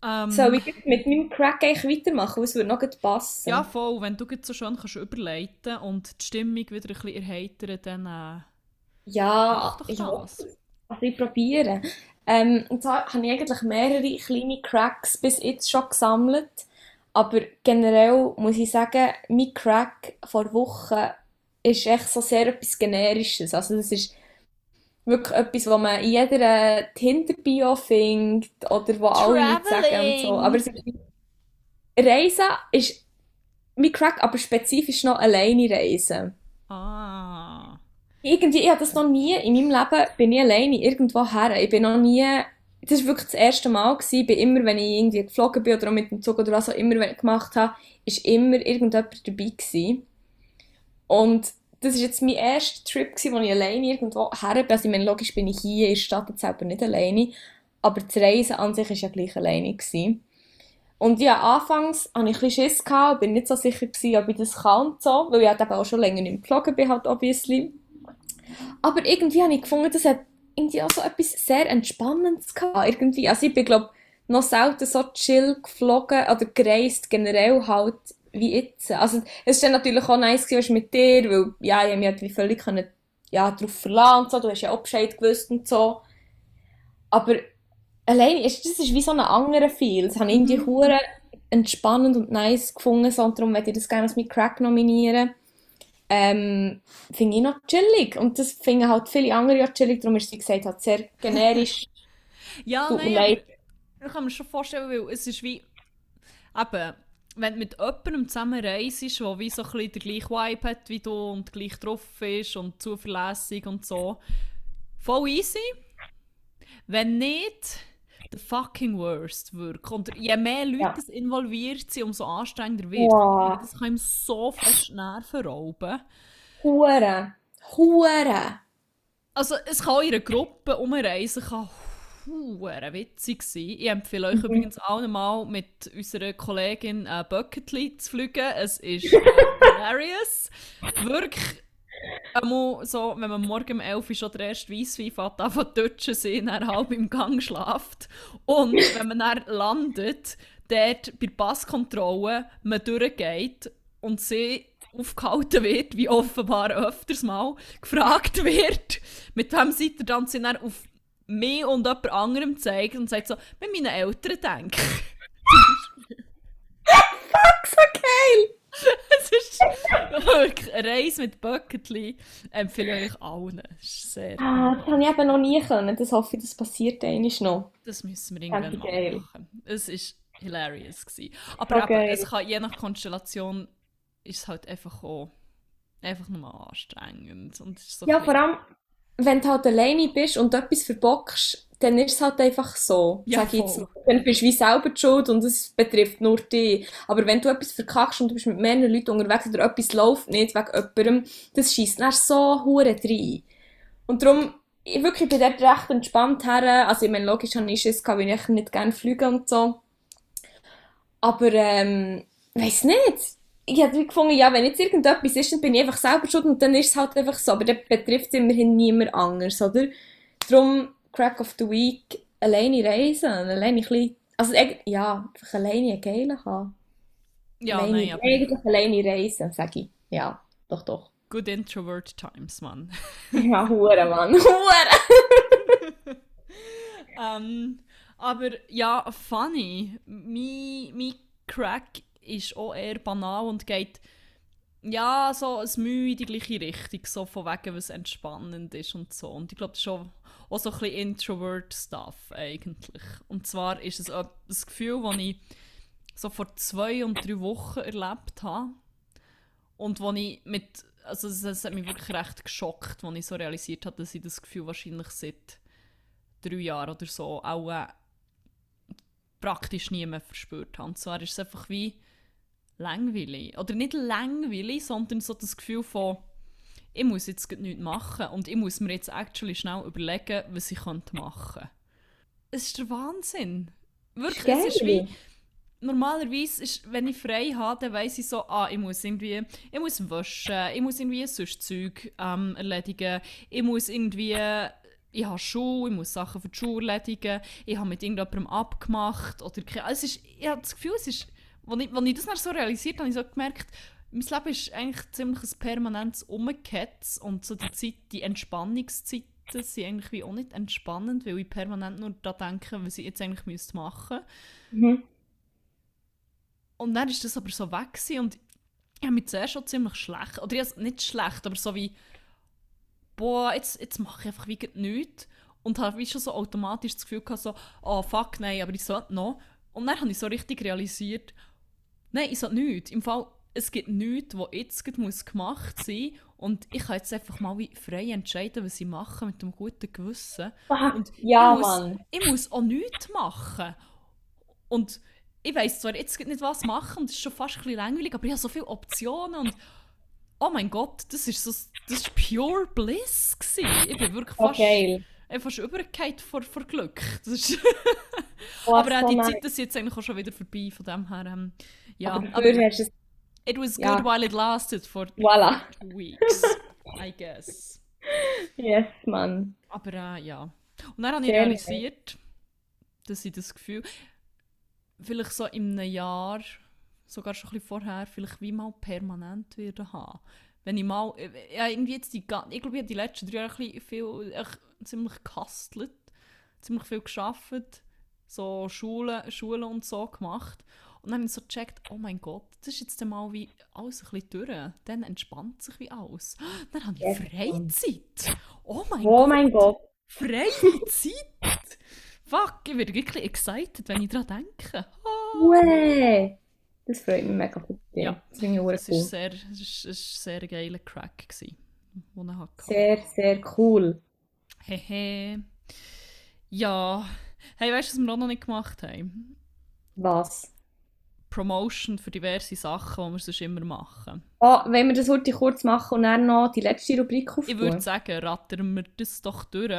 ähm, Soll ich mit meinem Crack eigentlich weitermachen, weil es würde noch gut passen? ja, voll. Wenn du jetzt so schön kannst überleiten und die Stimmung wieder ein bisschen erheitern, dann äh, Ja, ja. das. Also ich probiere. Ähm, und zwar habe ich eigentlich mehrere kleine Cracks bis jetzt schon gesammelt. Aber generell muss ich sagen, mein Crack vor Wochen ist echt so sehr etwas Generisches. Also das ist wirklich etwas, was man in jeder Tinder-Bio findet oder wo alle Leute sagen und so. Traveling. Aber es ist, Reisen ist mein Crack, aber spezifisch noch alleine reisen. Ah. Irgendwie, ich habe das noch nie, in meinem Leben bin ich alleine irgendwo her. Ich bin noch nie, das war wirklich das erste Mal gewesen, bin immer, wenn ich irgendwie geflogen bin oder mit dem Zug oder was auch immer wenn ich gemacht habe, ist immer irgendjemand dabei gewesen. Und das ist jetzt mein erster Trip gewesen, wo ich alleine irgendwo her bin. Also ich meine, logisch bin ich hier in der Stadt jetzt selber nicht alleine, aber das Reisen an sich ist ja gleich alleine gewesen. Und ja, anfangs hatte ich ein bisschen Schiss gehabt, bin nicht so sicher gewesen, ob ich das kann und so, weil ich halt eben auch schon länger nicht geflogen bin, halt obviously. Aber irgendwie habe ich gefunden, das hat irgendwie auch so etwas sehr Entspannendes gehabt, irgendwie. Also ich bin, glaube noch selten so chill geflogen oder gereist, generell halt, wie jetzt. Also es war natürlich auch nice gewesen, mit dir, weil, ja, ich mich halt wie völlig können, ja, darauf verlassen und so, du hast ja auch Bescheid gewusst und so. Aber allein, ist, das ist wie so ein anderer Feel. Das habe ich irgendwie hure entspannend und nice gefunden, so, und darum möchte ich das gerne als mit Crack nominieren. Ähm, finde ich noch chillig. Und das finden halt viele andere auch chillig, darum ist sie gesagt, halt sehr generisch. Ja, Tut nein, ich kann mir schon vorstellen, weil es ist wie, eben, wenn du mit jemandem zusammen reist, der wie so ein bisschen den gleichen Vibe hat wie du und gleich drauf ist und zuverlässig und so, voll easy. Wenn nicht, the fucking worst wirklich. Und je mehr Leute Ja. das involviert sind, umso anstrengender wird es. Wow. Das kann ihm so fest Nerven rauben. Hure. Hure. Also es kann in einer Gruppe umreisen, kann hure witzig sein. Ich empfehle euch übrigens auch mal mit unserer Kollegin äh, Bucketly zu fliegen. Es ist hilarious. Wirklich, so, wenn man morgen um 11 Uhr schon der erste Weisswein fährt, anfängt zu deutschen sind, dann halb im Gang schlaft. Und wenn man dann landet, dort bei der Passkontrolle man durchgeht und sie aufgehalten wird, wie offenbar öfters mal gefragt wird, mit wem seid ihr dann, sie dann auf mich und jemand anderem zeigt und sagt so, mit meinen Eltern denke So geil. Es ist wirklich eine Reise mit Bucketly. Empfehle ich euch allen. Sehr Ah, das habe ich eben noch nie können. Das hoffe ich, das passiert einmal noch. Das müssen wir irgendwann mal machen. Es war hilarious. Gewesen. Aber Okay. eben, es kann, je nach Konstellation ist es halt einfach auch einfach nur anstrengend. Und so Ja, vor allem, wenn du halt alleine bist und etwas verbockst, dann ist es halt einfach so, Ja, sag ich jetzt mal. Dann bist du wie selber die schuld und es betrifft nur dich. Aber wenn du etwas verkackst und du bist mit mehreren Leuten unterwegs oder etwas läuft nicht wegen jemandem, das schießt dann so hure rein. Und darum, ich wirklich bin dort recht entspannt her. Also ich meine, logisch habe ich gehabt, weil ich nicht gerne fliege und so. Aber, ähm, weiss nicht. Ich habe gefunden, ja, wenn jetzt irgendetwas ist, dann bin ich einfach selber schuld und dann ist es halt einfach so. Aber dann betrifft es immerhin niemand anders, oder? Darum, Crack of the Week, alleine reisen, alleine ein bisschen, also ja, einfach alleine einen geilen haben. Ja, alleine, nein, aber eigentlich alleine reisen, sag ich. Ja, doch, doch. good introvert times, Mann. Ja, hure, Mann, hure! ähm, aber ja, funny. Mein, mein Crack ist auch eher banal und geht ja so ein Mühe in die gleiche Richtung, so von wegen, was entspannend ist und so. Und ich glaube, das ist auch, auch so ein bisschen Introvert-Stuff eigentlich. Und zwar ist es ein Gefühl, das ich so vor zwei und drei Wochen erlebt habe. Und wo ich mit, also es hat mich wirklich recht geschockt, als ich so realisiert habe, dass ich das Gefühl wahrscheinlich seit drei Jahren oder so auch äh, praktisch nie mehr verspürt habe. Und zwar ist es einfach wie langweilig. Oder nicht langweilig, sondern so das Gefühl von, ich muss jetzt nichts machen und ich muss mir jetzt actually schnell überlegen, was ich machen könnte. Es ist der Wahnsinn. Wirklich, es ist wie... Normalerweise ist, wenn ich frei habe, dann weiss ich so, ah, ich muss irgendwie, ich muss waschen, ich muss irgendwie sonst Zeug ähm, erledigen, ich muss irgendwie, ich habe Schuhe, ich muss Sachen für die Schule erledigen, ich habe mit irgendjemandem abgemacht oder also es ist, ich habe das Gefühl, es ist, als ich, als ich das dann so realisiert habe, habe ich so gemerkt, mein Leben ist eigentlich ziemlich ein permanentes Umgeketz und so die Zeit, die Entspannungszeiten sind eigentlich wie auch nicht entspannend, weil ich permanent nur daran denke, was ich jetzt eigentlich müsste machen müsste. Mhm. Und dann ist das aber so weg gewesen und ich habe mich zuerst schon ziemlich schlecht, oder ich nicht schlecht, aber so wie, boah, jetzt, jetzt mache ich einfach wie nichts. Und habe wie schon so automatisch das Gefühl gehabt, so, oh fuck, nein, aber ich sollte noch. Und dann habe ich so richtig realisiert, nein, ich sollte nichts. Im Fall, es gibt nichts, was jetzt muss gemacht sein muss. Und ich kann jetzt einfach mal wie frei entscheiden, was ich mache, mit einem guten Gewissen. Und ja, ich muss, Mann. Ich muss auch nichts machen. Und ich weiss zwar jetzt nicht, was machen, und es ist schon fast ein bisschen langweilig, aber ich habe so viele Optionen und oh mein Gott, das ist so, das ist pure Bliss gewesen. Ich bin wirklich fast, Okay. ich fast übergekehrt vor, vor Glück. Das ist Oh, aber auch so die. Zeit ist jetzt eigentlich auch schon wieder vorbei, von dem her, ähm, ja. Aber Aber, dafür hast du es. it was good ja. while it lasted for Voilà. weeks, I guess. Yes, Mann. Aber äh, ja. Und dann habe ich realisiert, dass ich das Gefühl, vielleicht so in einem Jahr, sogar schon ein bisschen vorher, vielleicht wie mal permanent werde haben. Wenn ich mal, äh, ja, irgendwie jetzt die, ich glaube, ich habe die letzten drei Jahre ein bisschen viel, echt ziemlich gehustelt, ziemlich viel geschafft, so Schule, Schule und so gemacht. Und dann habe ich so gecheckt, oh mein Gott, das ist jetzt mal wie alles ein bisschen durch. Dann entspannt sich wie alles. Dann habe ich. Freizeit. Oh mein Oh Gott. mein Gott. Freie Zeit! Fuck, ich werde wirklich excited, wenn ich daran denke. Ue. Das freut mich mega dich. Ja. Das Es cool. sehr, ist, sehr ein geiler Crack, gewesen, den ich hatte. Sehr, sehr cool. Hehe. Ja. Hey, weißt du, was wir auch noch nicht gemacht haben? Was? Promotion für diverse Sachen, die wir sonst immer machen. Oh, wenn wir das heute kurz machen und dann noch die letzte Rubrik Ich auftun. würde sagen, rattern wir das doch durch.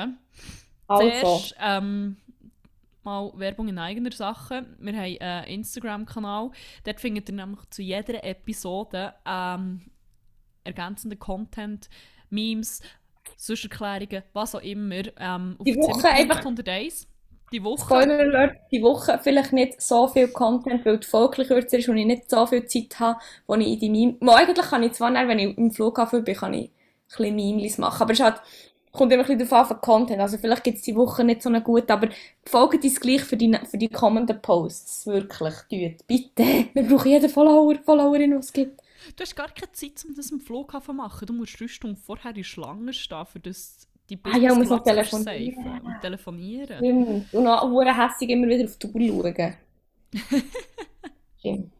Also, Zuerst ähm, mal Werbung in eigener Sache. Wir haben einen Instagram-Kanal. Dort findet ihr nämlich zu jeder Episode ähm, ergänzenden Content, Memes, Sonsterklärungen, was auch immer. Ähm, auf Die Woche einfach- 100 Days. Die Woche. Spoiler Alert, die Woche vielleicht nicht so viel Content, weil die Folge kürzer ist und ich nicht so viel Zeit habe, wo ich in die Meme... Eigentlich kann ich zwar nicht, wenn ich im Flughafen bin, kann ich ein bisschen Memes machen, aber es halt, kommt immer ein bisschen darauf an, für Content. Also vielleicht gibt es die Woche nicht so eine gute, aber folgt uns gleich für die, für die kommenden Posts. Wirklich, tut. Bitte. Wir brauchen jeden Follower, Followerin, was es gibt. Du hast gar keine Zeit, um das im Flughafen zu machen. Du musst drei Stunden vorher in Schlange stehen, für das die Ah ja, muss noch telefonieren. safen und telefonieren. Stimmt. Und auch hure hässig immer wieder auf die Uhr schauen. Stimmt.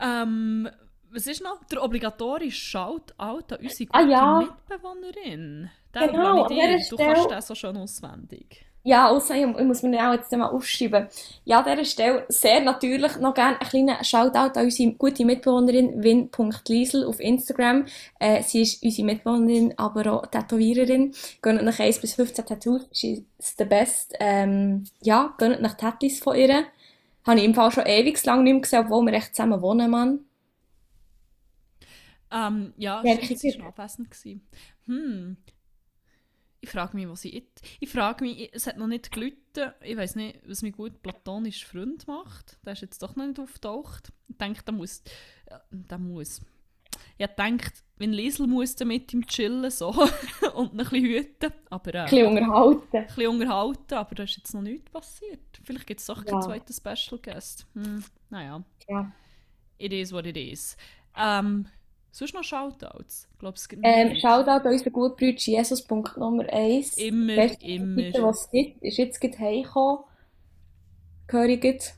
Ähm, was ist noch? Der obligatorische Shoutout an unsere Ah, gute ja. Mitbewohnerin. Den Genau, ich dir. Du kannst den so schön auswendig. Ja, außer ich, ich muss mir auch jetzt mal aufschreiben. Ja, an dieser Stelle sehr natürlich noch gerne einen kleinen Shoutout an unsere gute Mitbewohnerin win.liesel auf Instagram. Äh, sie ist unsere Mitbewohnerin, aber auch Tätowiererin. Gönnt nach 1 bis 15 Tattoos, she is the best. Ähm, ja, gönnt nach Tattoos von ihr. Habe ich im Fall schon ewig lang nicht mehr gesehen, obwohl wir echt zusammen wohnen, Mann. Ähm, ja, Ja, sie war abwesend. gewesen. Hm. Ich frage mich, was ich jetzt... Ich frage mich, es hat noch nicht gelitten. Ich weiß nicht, was mein gut platonischer Freund macht. Der ist jetzt doch noch nicht auftaucht. Ich denke, der muss... Ja, der muss... Ich denke, wenn Liesel muss dann mit ihm chillen so und ihn ein bisschen hüten. Aber äh, Ein bisschen unterhalten. ein bisschen unterhalten, aber da ist jetzt noch nichts passiert. Vielleicht gibt es doch keinen Ja. zweiten Special Guest. Hm, naja, Ja. it is what it is. Ähm, sonst noch Shoutouts? Ich glaube, es gibt Ähm. Shoutout an unseren guten Bruder Jesus. Punkt Nummer 1. Immer, Beste immer. Seite, was es gibt, ist jetzt gerade heimgekommen. Höre ich jetzt.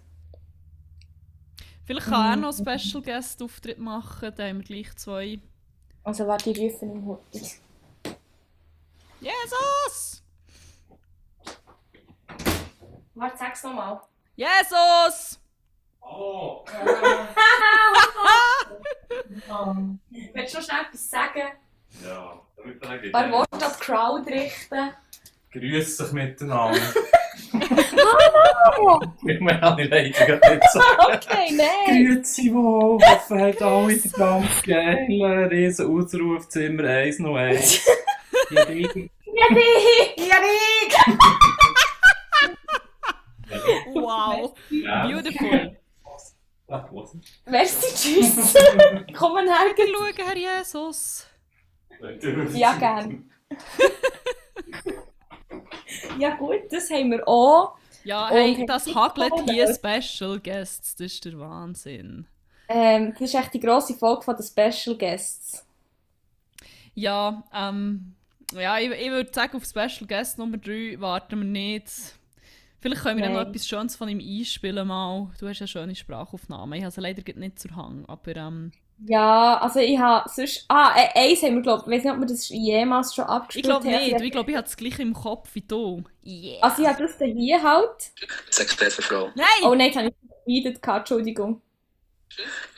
Vielleicht kann er Mhm. noch einen Special Guest Auftritt machen, da haben wir gleich zwei. Also warte, ich rufe ihn heute. Jesus! Warte, sag's nochmal. Jesus! Hallo! Um, willst du noch schnell etwas sagen? Ja, damit sage Ein ich. paar Worte an die Crowd richten? Grüß sich miteinander. Oh, Mehr habe ich leider gar nicht so. okay, nein. Grüezi wohl, hoffen habt alle den ganz geilen riesen Ausrufzimmer 101. Jedi. Janik! Janik! Wow, beautiful. Was? Merci, tschüss. Komm her. Schauen, Herr Jesus. Ja, gern. Ja gut, das haben wir auch. Ja, hey, das hagelt hier Special Guests, das ist der Wahnsinn. Ähm, das ist echt die grosse Folge von den Special Guests. Ja, ähm, ja, ich, ich würde sagen, auf Special Guest Nummer 3 warten wir nicht. Vielleicht können wir dann noch Nein. etwas Schönes von ihm einspielen mal. Du hast ja schöne Sprachaufnahmen. Ich habe sie leider nicht zur Hang, aber ähm, Ja, also ich habe sonst... Ah, äh, eins haben wir, glaube ich. Ich weiß nicht, ob wir das jemals schon ich abgespielt glaube haben. nicht. Ich glaube, ich habe das gleiche im Kopf wie du. Yeah. Also ich habe das hier halt. Sekret für Frau. Nein! Oh nein, jetzt habe ich verweidet gehabt, Entschuldigung.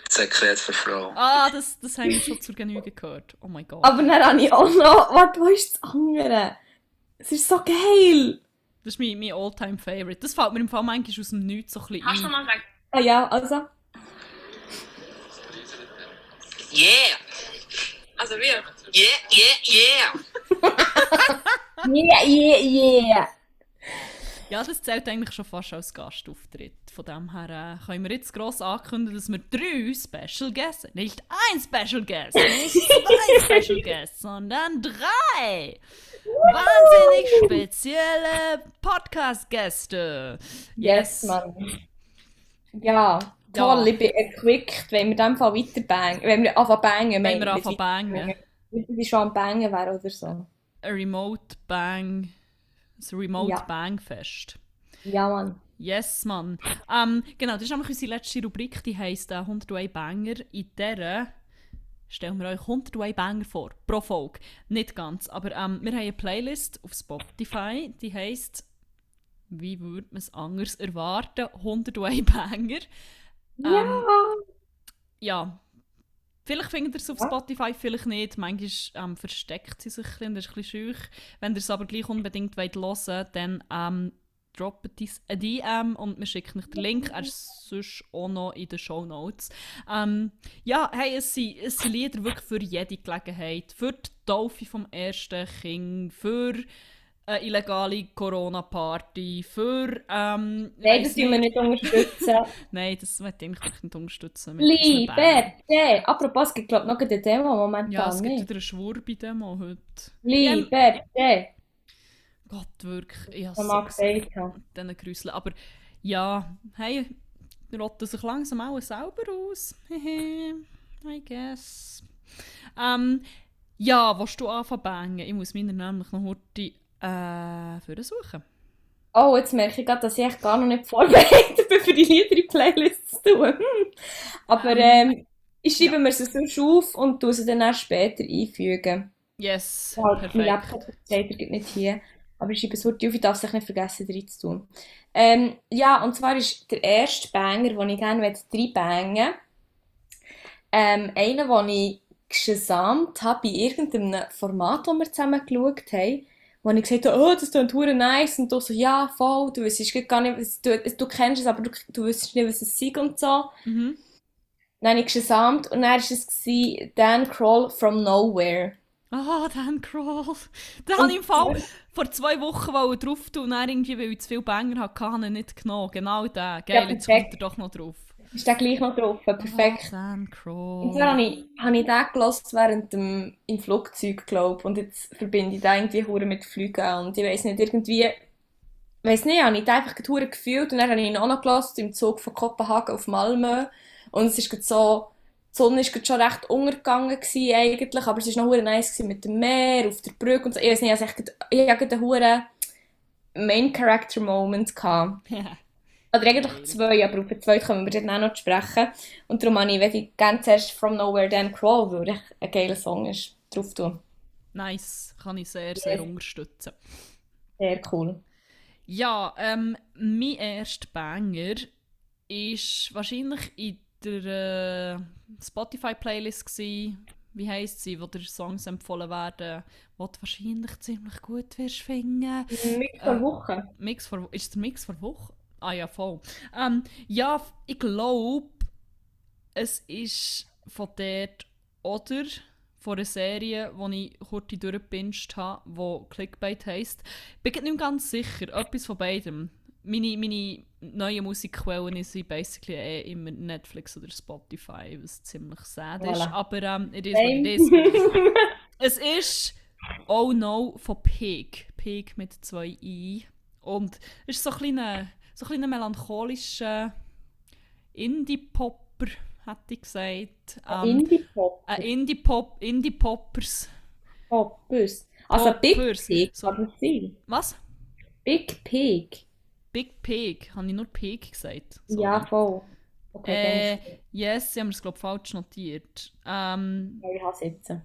Sekret für Frau. Ah, das, das haben wir schon zur Genüge gehört. Oh mein Gott. Aber dann habe ich auch noch... Warte, wo ist das andere? Es ist so geil. Das ist mein, mein all-time favorite. Das fällt mir im Fall manchmal aus dem Nichts so ein bisschen ein. mal weg? Ah ja, also... Yeah! Also wir. Yeah, yeah, yeah! Yeah, yeah, yeah. Ja, das zählt eigentlich schon fast als Gastauftritt. Von dem her äh, können wir jetzt gross ankündigen, dass wir drei Special Guests, nicht ein Special Guest, nicht zwei Special Guests, sondern drei wahnsinnig spezielle Podcast-Gäste. Yes, Mann. Ja, toll, ich bin equipped, wenn wir dem Fall weiter bangen. Wenn wir anfangen bangen, Wenn wir anfangen bangen, Wenn wir schon am bangen wären oder so. ein Remote Bang, ein Remote Ja. Bang Fest. Ja, Mann. Yes, Mann. Ähm, genau, das ist nämlich unsere letzte Rubrik, die heisst äh, 101 Banger. In der stellen wir euch 101 Banger vor, pro Folge. Nicht ganz, aber ähm, wir haben eine Playlist auf Spotify, die heisst, wie würde man es anders erwarten, 101 Banger. Ja. Ähm, ja, vielleicht findet ihr es auf Ja. Spotify, vielleicht nicht. Manchmal ähm, versteckt sie sich ein bisschen, das ist ein bisschen schüch. Wenn ihr es aber gleich unbedingt wollt hören dann ähm, droppt uns ein DM und wir schicken euch den Link. Er ist sonst auch noch in den Show Notes. Ähm, ja, hey, es sind, es sind Lieder wirklich für jede Gelegenheit. Für die Taufe vom ersten Kind, für eine illegale Corona-Party, für... Ähm, Nein, das tun wir nicht unterstützen. Nein, das möchte ich eigentlich nicht unterstützen. Liberté. Apropos, es gibt glaube ich noch eine Demo momentan. Ja, es gibt wieder eine Schwurbi-Demo heute. Liberté. Gott, wirklich. Ich Was man gesagt diesen Grüsseln. Aber ja, hey, rotten sich langsam auch selber aus. Hehe, I guess. Ähm, ja, willst du anfangen? Ich muss mir nämlich noch heute äh, für suchen. Oh, jetzt merke ich gerade, dass ich echt gar noch nicht vorbereitet bin, für die Lieder in die Playlist zu tun. Aber ähm, ich schreibe mir sie sonst auf und tue sie dann erst später einfügen. Yes, Halt, mein perfekt. Laptop ist leider gerade nicht hier. Aber ich schreibe es heute auf, ich darf es nicht vergessen, drin zu tun. Ähm, ja, und zwar ist der erste Banger, den ich gerne drei bangen ähm, einer, den ich gesamt habe bei irgendeinem Format, das wir zusammen geschaut haben, wo ich gesagt habe, oh, das klingt hure nice. Und du so, ja, voll, du wüsstest gar nicht, du, du kennst es, aber du, du wüsstest nicht, was es ist und so. Mhm. Dann habe ich gesamt und dann war es Dan Kroll from Nowhere. Ah, Dan Crawl. Da habe ich im Fall vor zwei Wochen drauf tun und dann irgendwie, weil ich zu viele Banger hatte, habe ich nicht genommen. Genau den. Geil, jetzt perfekt. kommt er doch noch drauf. Ist der gleich noch drauf? Perfekt. Ah, Dan Und Crawl. zwar habe ich, habe ich den gelost während dem, im Flugzeug, glaube Und jetzt verbinde ich den irgendwie hure mit Flügen. Und ich weiß nicht, irgendwie, weiß nicht, habe ich den einfach hure gefühlt. Und dann habe ich ihn auch noch gelost im Zug von Kopenhagen auf Malmö. Und es ist so, die Sonne gerade schon recht untergegangen gewesen, eigentlich, aber es war noch nice mit dem Meer, auf der Brücke und so. Ich weiß nicht, also ich hatte echt- ich einen hure Main-Character-Moment gehabt. Oder eigentlich zwei, aber auf den zweiten kommen wir dann auch noch sprechen. Und darum habe ich, ich gerne zuerst From Nowhere Then Crawl, weil er ein geiler Song ist, drauf tun. nice. Kann ich sehr, sehr Yes. unterstützen. Sehr cool. Ja, ähm, mein erster Banger ist wahrscheinlich in der äh, Spotify-Playlist, gsi. wie heisst sie, wo dir Songs empfohlen werden, die du wahrscheinlich ziemlich gut wirst finden. Mix vor Äh, Woche. Mix vor, ist es der Mix vor Woche? Ah ja, voll. Ähm, ja, ich glaube, es ist von dort oder von einer Serie, die ich kurz durchgebinged habe, die Clickbait heisst. Ich bin nicht ganz sicher, etwas von beidem. Meine, meine neuen Musikquellen sind basically eh immer Netflix oder Spotify, was ziemlich sad ist. Voilà. Aber ähm, it is what it is. Es ist Oh No von Pig. Pig mit zwei I. Und es ist so ein kleiner, so ein kleiner melancholischer Indie-Popper, hätte ich gesagt. Ähm, Indie-Pop. ein Indie-Pop, Indie-Poppers. Poppers. Also Big. Pig, So-? Was? Big Pig. Big Pig. Habe ich nur Pig gesagt? Sorry. Ja, voll. Okay, Äh, yes, sie haben es, glaube ich, falsch notiert. Ähm, soll ich habe sitzen.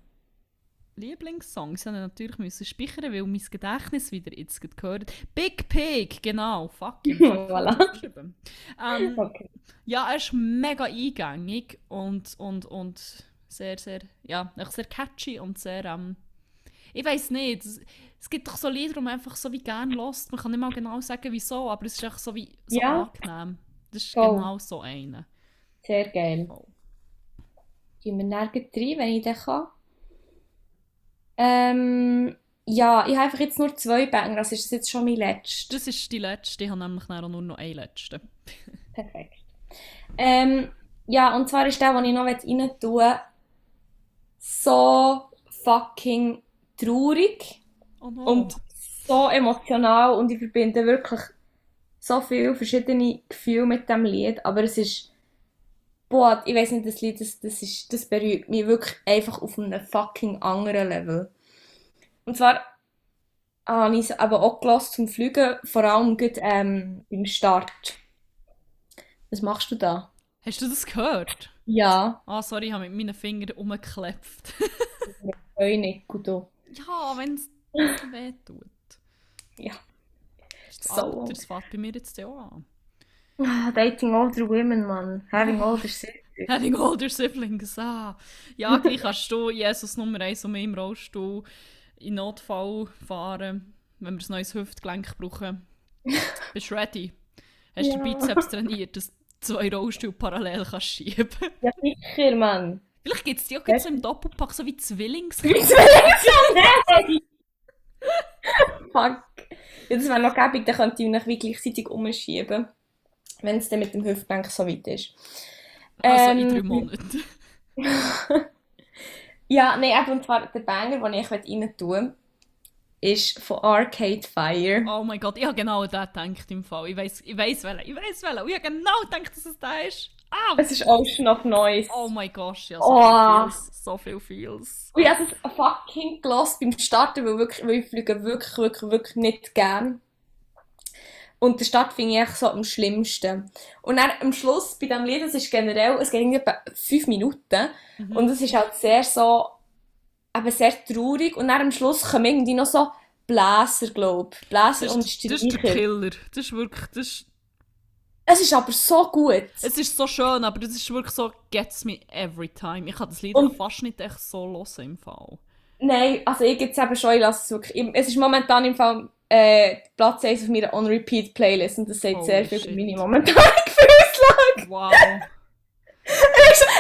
Lieblingssongs habe ich natürlich müssen speichern, weil mein Gedächtnis wieder jetzt gehört. Big Pig, genau. Fuck. Voilà. Ähm, Okay. ja, er ist mega eingängig und, und, und sehr, sehr, ja, sehr catchy und sehr, ähm, ich weiß nicht, es, gibt doch so Lieder, die man einfach so wie gerne lost. Man kann nicht mal genau sagen, wieso, aber es ist echt so wie so Ja. angenehm. Das ist Voll. genau so einer. Sehr geil. Oh. Gehen wir nirgends rein, wenn ich den kann. Ähm, ja, ich habe einfach jetzt nur zwei Banger, das ist jetzt schon mein letzter. Das ist die letzte, ich habe nämlich nur noch eine letzte. Perfekt. Ähm, ja, und zwar ist der, den ich noch rein tun will, so fucking traurig Oh und so emotional und ich verbinde wirklich so viele verschiedene Gefühle mit dem Lied, aber es ist boah, ich weiß nicht, das Lied, das, das, ist, das berührt mich wirklich einfach auf einem fucking anderen Level. Und zwar habe ich es aber auch gelassen zum Fliegen, vor allem gerade, ähm, beim Start. Was machst du da? Hast du das gehört? Ja, Ah, sorry, ich habe mit meinen Fingern umgeklebt. heu nicht, gut. ja, wenn es weh tut. Ja. Das So. Alter, das fängt bei mir jetzt auch an. Ah, Dating older women, man. Having older sisters. Having older siblings, ah. Ja, gleich kannst du Jesus Nummer 1 um im Rollstuhl in Notfall fahren, wenn wir ein neues Hüftgelenk brauchen. Bist du ready? Hast du den Bizeps trainiert, dass du zwei Rollstühle parallel kannst schieben Ja, sicher, man. Vielleicht gibt es die auch so im Doppelpack, so wie Zwillings. Fuck. Ja, das wäre noch gäbig, dann könnte ich mich wie gleichzeitig umschieben. Wenn es dann mit dem Hüftgelenk so weit ist. Also in Ähm, drei Monaten. Ja, nein, eben, und zwar der Banger, den ich rein tun ist von Arcade Fire. Oh mein Gott, ich habe genau an den gedacht im Fall. Ich weiß, ich weiß welchen, ich weiß welchen. Und ich habe genau gedacht, dass es der ist. Ah! Es ist Ocean of Noise. Oh mein Gott, ja, so Oh. viel Feels. So viel Feels. Und ich habe es fucking gelost beim Starten, weil, wirklich, weil ich fliege wirklich, wirklich, wirklich nicht gern. Und der Start finde ich echt so am schlimmsten. Und dann am Schluss bei diesem Lied, es ist generell, es irgendwie etwa fünf Minuten. Mhm. Und es ist halt sehr so, eben sehr traurig. Und dann am Schluss kommen irgendwie noch so Bläser, glaube ich. Bläser das, und ist, das ist der Streicher. Killer. Das ist wirklich, das ist, Es ist aber so gut. es ist so schön, aber das ist wirklich so, gets me every time. Ich kann das Lied Und- fast nicht echt so hören im Fall. Nein, also ich jetzt eben schon, ich lasse es wirklich. Es ist momentan im Fall äh, Platz 1 auf meiner On-Repeat-Playlist und das sagt Holy sehr viel shit. über meine momentane Gefühlslage. Wow.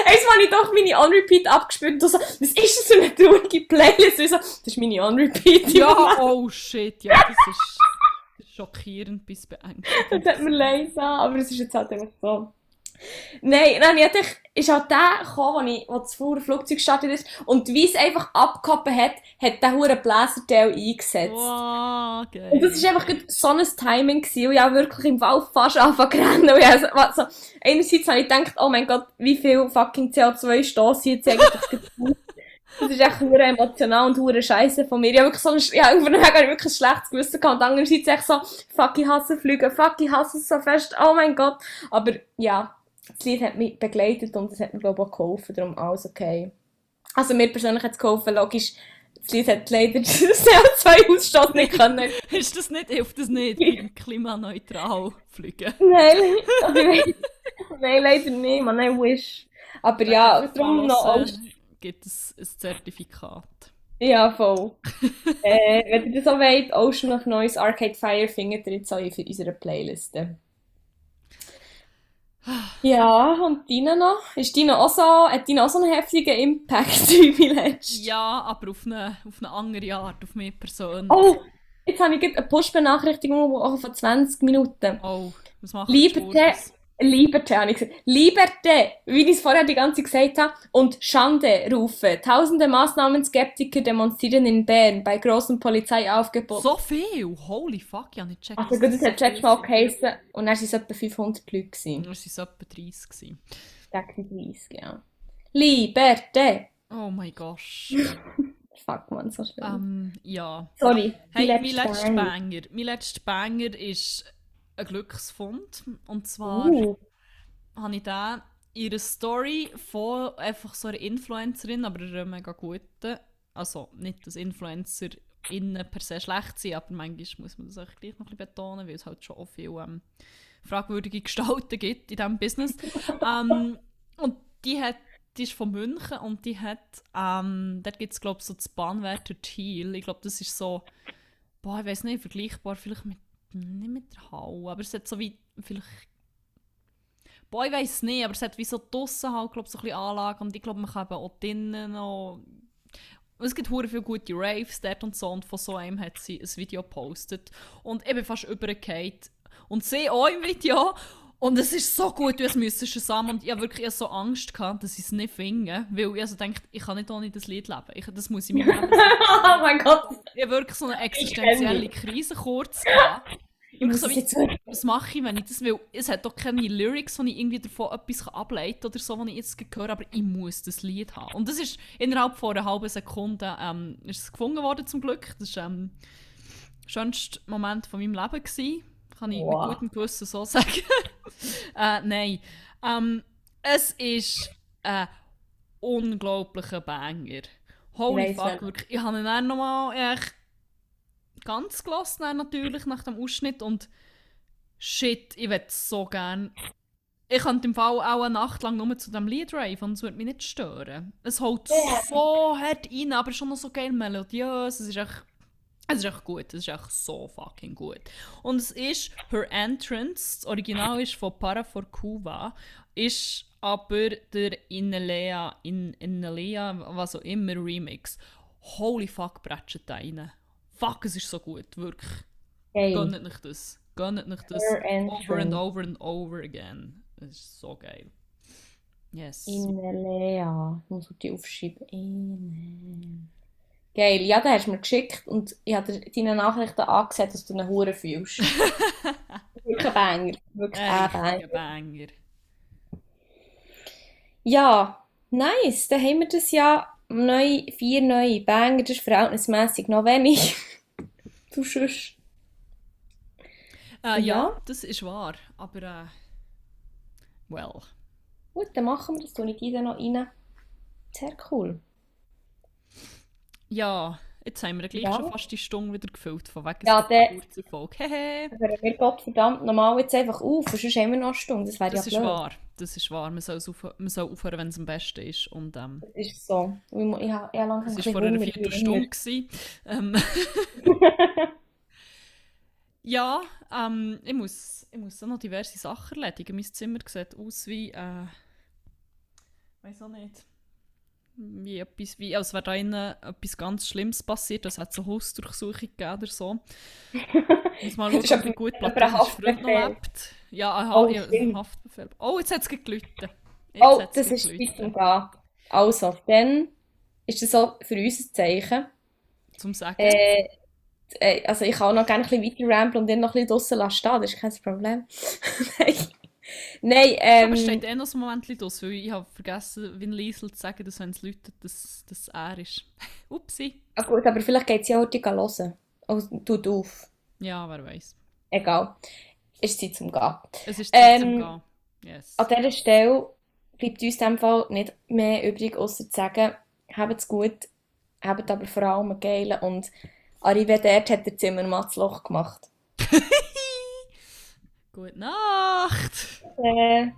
Eins habe ich doch meine On-Repeat abgespielt und so, was ist das für eine traurige Playlist? Und ich so, das ist meine On-Repeat. ja, oh shit, ja, das ist schockierend bis Das beängstigend. hat mir leid an, aber es ist jetzt halt einfach so. Nein, nein, ich dachte, ist halt der gekommen, wo, ich, wo das Flugzeug gestartet ist und wie es einfach abgehoben hat, hat der hure Bläserteil eingesetzt. Wow, geil. Und das war einfach so ein Timing gewesen, und ich habe wirklich im Fall fast angefangen zu rennen. Und ich also, also, einerseits habe ich gedacht, oh mein Gott, wie viel fucking CO2 stoße ich jetzt eigentlich. Das ist echt hure emotional und hure scheiße von mir. Ich habe wirklich so ein, ja, irgendwann habe ich wirklich ein schlechtes Gewissen gehabt. Und andererseits echt so, fuck, ich hasse Flüge, fuck, ich hasse es so fest, oh mein Gott. Aber, ja, das Lied hat mich begleitet und es hat mir, glaube ich, auch geholfen, darum alles okay. Also, mir persönlich hat es geholfen, logisch. Das Lied hat leider den CO2-Ausstoß nicht können Ist das nicht, hilft das nicht beim klimaneutral fliegen? Nein, ich Nein, leider nicht, man, I wish. Aber ja, darum noch hören, gibt es ein Zertifikat. Ja, voll. äh, wenn ihr das auch wollt, Ocean of Noise Arcade Fire findet ihr jetzt auch in unserer Playliste. Ja, und Dina noch? Ist Dina auch so, hat Dina auch so einen heftigen Impact wie letztes? Ja, aber auf eine, auf eine andere Art, auf mich persönlich. Oh, jetzt habe ich eine Push-Benachrichtigung von 20 Minuten. Oh, was macht Lieber die Liberté, habe ich gesagt. Liberté, wie ich es vorher die ganze Zeit gesagt habe. Und Schande rufe. Tausende Maßnahmen-Skeptiker demonstrieren in Bern bei großem Polizeiaufgebot. So viel? Holy fuck, ich habe nicht gecheckt. Also gut, das hat viel Mal geheissen. Und dann waren es etwa 500 Leute. gewesen. Das waren etwa 30. gewesen. Denke ich 30, ja. Liberté! Oh mein gosh. Fuck, man, so schlimm. ähm, ja. Sorry, Hey, mein letzte letzter Bang. Banger. Mein letzter Banger ist ein Glücksfund. Und zwar Uh, habe ich in einer Story von einfach so einer Influencerin, aber einer mega guten. Also nicht, dass Influencer innen per se schlecht sind, aber manchmal muss man das auch gleich noch ein bisschen betonen, weil es halt schon auch viele ähm, fragwürdige Gestalten gibt in diesem Business. ähm, und die hat die ist von München und die hat, ähm, dort gibt es glaube ich so das Bahnwärter Thiel. Ich glaube, das ist so, boah, ich weiß nicht, vergleichbar vielleicht mit, nicht mit der Halle, aber es hat so wie, vielleicht Boah, ich weiß nicht, aber es hat wie so draussen halt, glaub, so ein bisschen Anlagen und ich glaube, man kann eben auch drinnen noch... Es gibt hure viele gute Raves dort und so und von so einem hat sie ein Video gepostet und bin fast übergefallen und sie auch im Video und es ist so gut, es müssen zusammen und ich habe wirklich so Angst gehabt, dass ich es nicht finde, weil ich also denke, ich kann nicht ohne das Lied leben, ich, das muss ich mir oh mein Gott, Ich habe wirklich so eine existenzielle Krise kurz gehabt. Ich muss so wie- was mache ich, wenn ich das will? Es hat doch keine Lyrics, wo ich irgendwie davon etwas ableiten kann oder so, was ich jetzt höre, aber ich muss das Lied haben. Und das ist innerhalb von einer halben Sekunde ähm, ist es gefunden worden, zum Glück. Das war ähm, der schönste Moment von meinem Leben. Gewesen. Kann ich Wow. mit gutem Gewissen so sagen. äh, nein. Ähm, es ist ein unglaublicher Banger. Holy fuck, wirklich. Ich habe ihn dann nochmal echt ganz gelassen, natürlich, nach dem Ausschnitt. Und shit, ich würde so gern. Ich könnte im Fall auch eine Nacht lang nur zu dem Lied rave und es würde mich nicht stören. Es Ja. so hart rein, aber schon noch so geil melodiös. Es ist echt. Es ist echt gut, es ist echt so fucking gut. Und es ist Her Entrance, das Original ist von Para for Cuba, ist aber der Inelea, in, Inelea, was auch immer, Remix. Holy fuck, bretscht da rein. Fuck, es ist so gut, wirklich. Geil. Gönnt nicht das. Gönnt nicht das. Over and over and over again. Es ist so geil. Yes. Inelea. Ich muss die aufschreiben. Ine. Geil. Ja, den hast du mir geschickt und ich habe deine Nachrichten angesehen, dass du eine Hure fühlst. Wirklich ein Banger. Wirklich ein Banger. Banger. Ja, nice. Dann haben wir das ja neu, vier neue Banger. Das ist verhältnismäßig noch wenig. Du sonst. Äh, ja. Ja. das ist wahr. Aber, äh, well. Gut, dann machen wir das. Tue ich die dann noch rein. Sehr cool. Ja, jetzt haben wir gleich Ja. schon fast die Stunde wieder gefüllt, von wegen Ja, der kurzen Folge. Hehe. Hören wir Gott verdammt normal jetzt einfach auf. Sonst haben wir noch eine Stunde. Das wäre ja Das ist blöd. wahr, das ist wahr. Man soll, aufhören, man soll aufhören, wenn es am besten ist. Und ähm, Das ist so. Ich, ich habe ich habe langsam es war vor einer. Viertelstunde. Ähm, ja, ähm, ich muss, ich muss noch diverse Sachen erledigen. Mein Zimmer sieht aus wie, äh, weiß auch nicht, wie etwas, wie, als wäre da innen etwas ganz Schlimmes passiert. Es hat so Hausdurchsuchung gegeben oder so. Ich muss mal schauen, aber- gut Freund noch lebt. Ja, ein, Oh, ja, ein. Haftbefehl. Oh, jetzt hat es geglüht. Oh, das ist Zeit zum Gehen. Also, dann ist das auch für uns ein Zeichen. Zum Sagen. Äh, äh, also ich kann auch noch gerne ein bisschen weiter ramblen und dann noch ein bisschen draussen lassen stehen, das ist kein Problem. Nein, Aber ähm, es steht eh noch so ein Moment draus, weil ich habe vergessen, wie Liesel zu sagen, dass wenn es läutet, dass dass er ist. Upsi. ah, gut, aber vielleicht geht es ja heute hören. Oh, tut auf. Ja, wer weiß. Egal. Ist Zeit zum Gehen. Es ist Zeit zum Ähm, Gehen. Yes. An dieser Stelle bleibt uns in dem Fall nicht mehr übrig, außer zu sagen, habt es gut, habt aber vor allem einen geilen und Arrivederci hat der Zimmermann das Loch gemacht. Gute Nacht. Äh,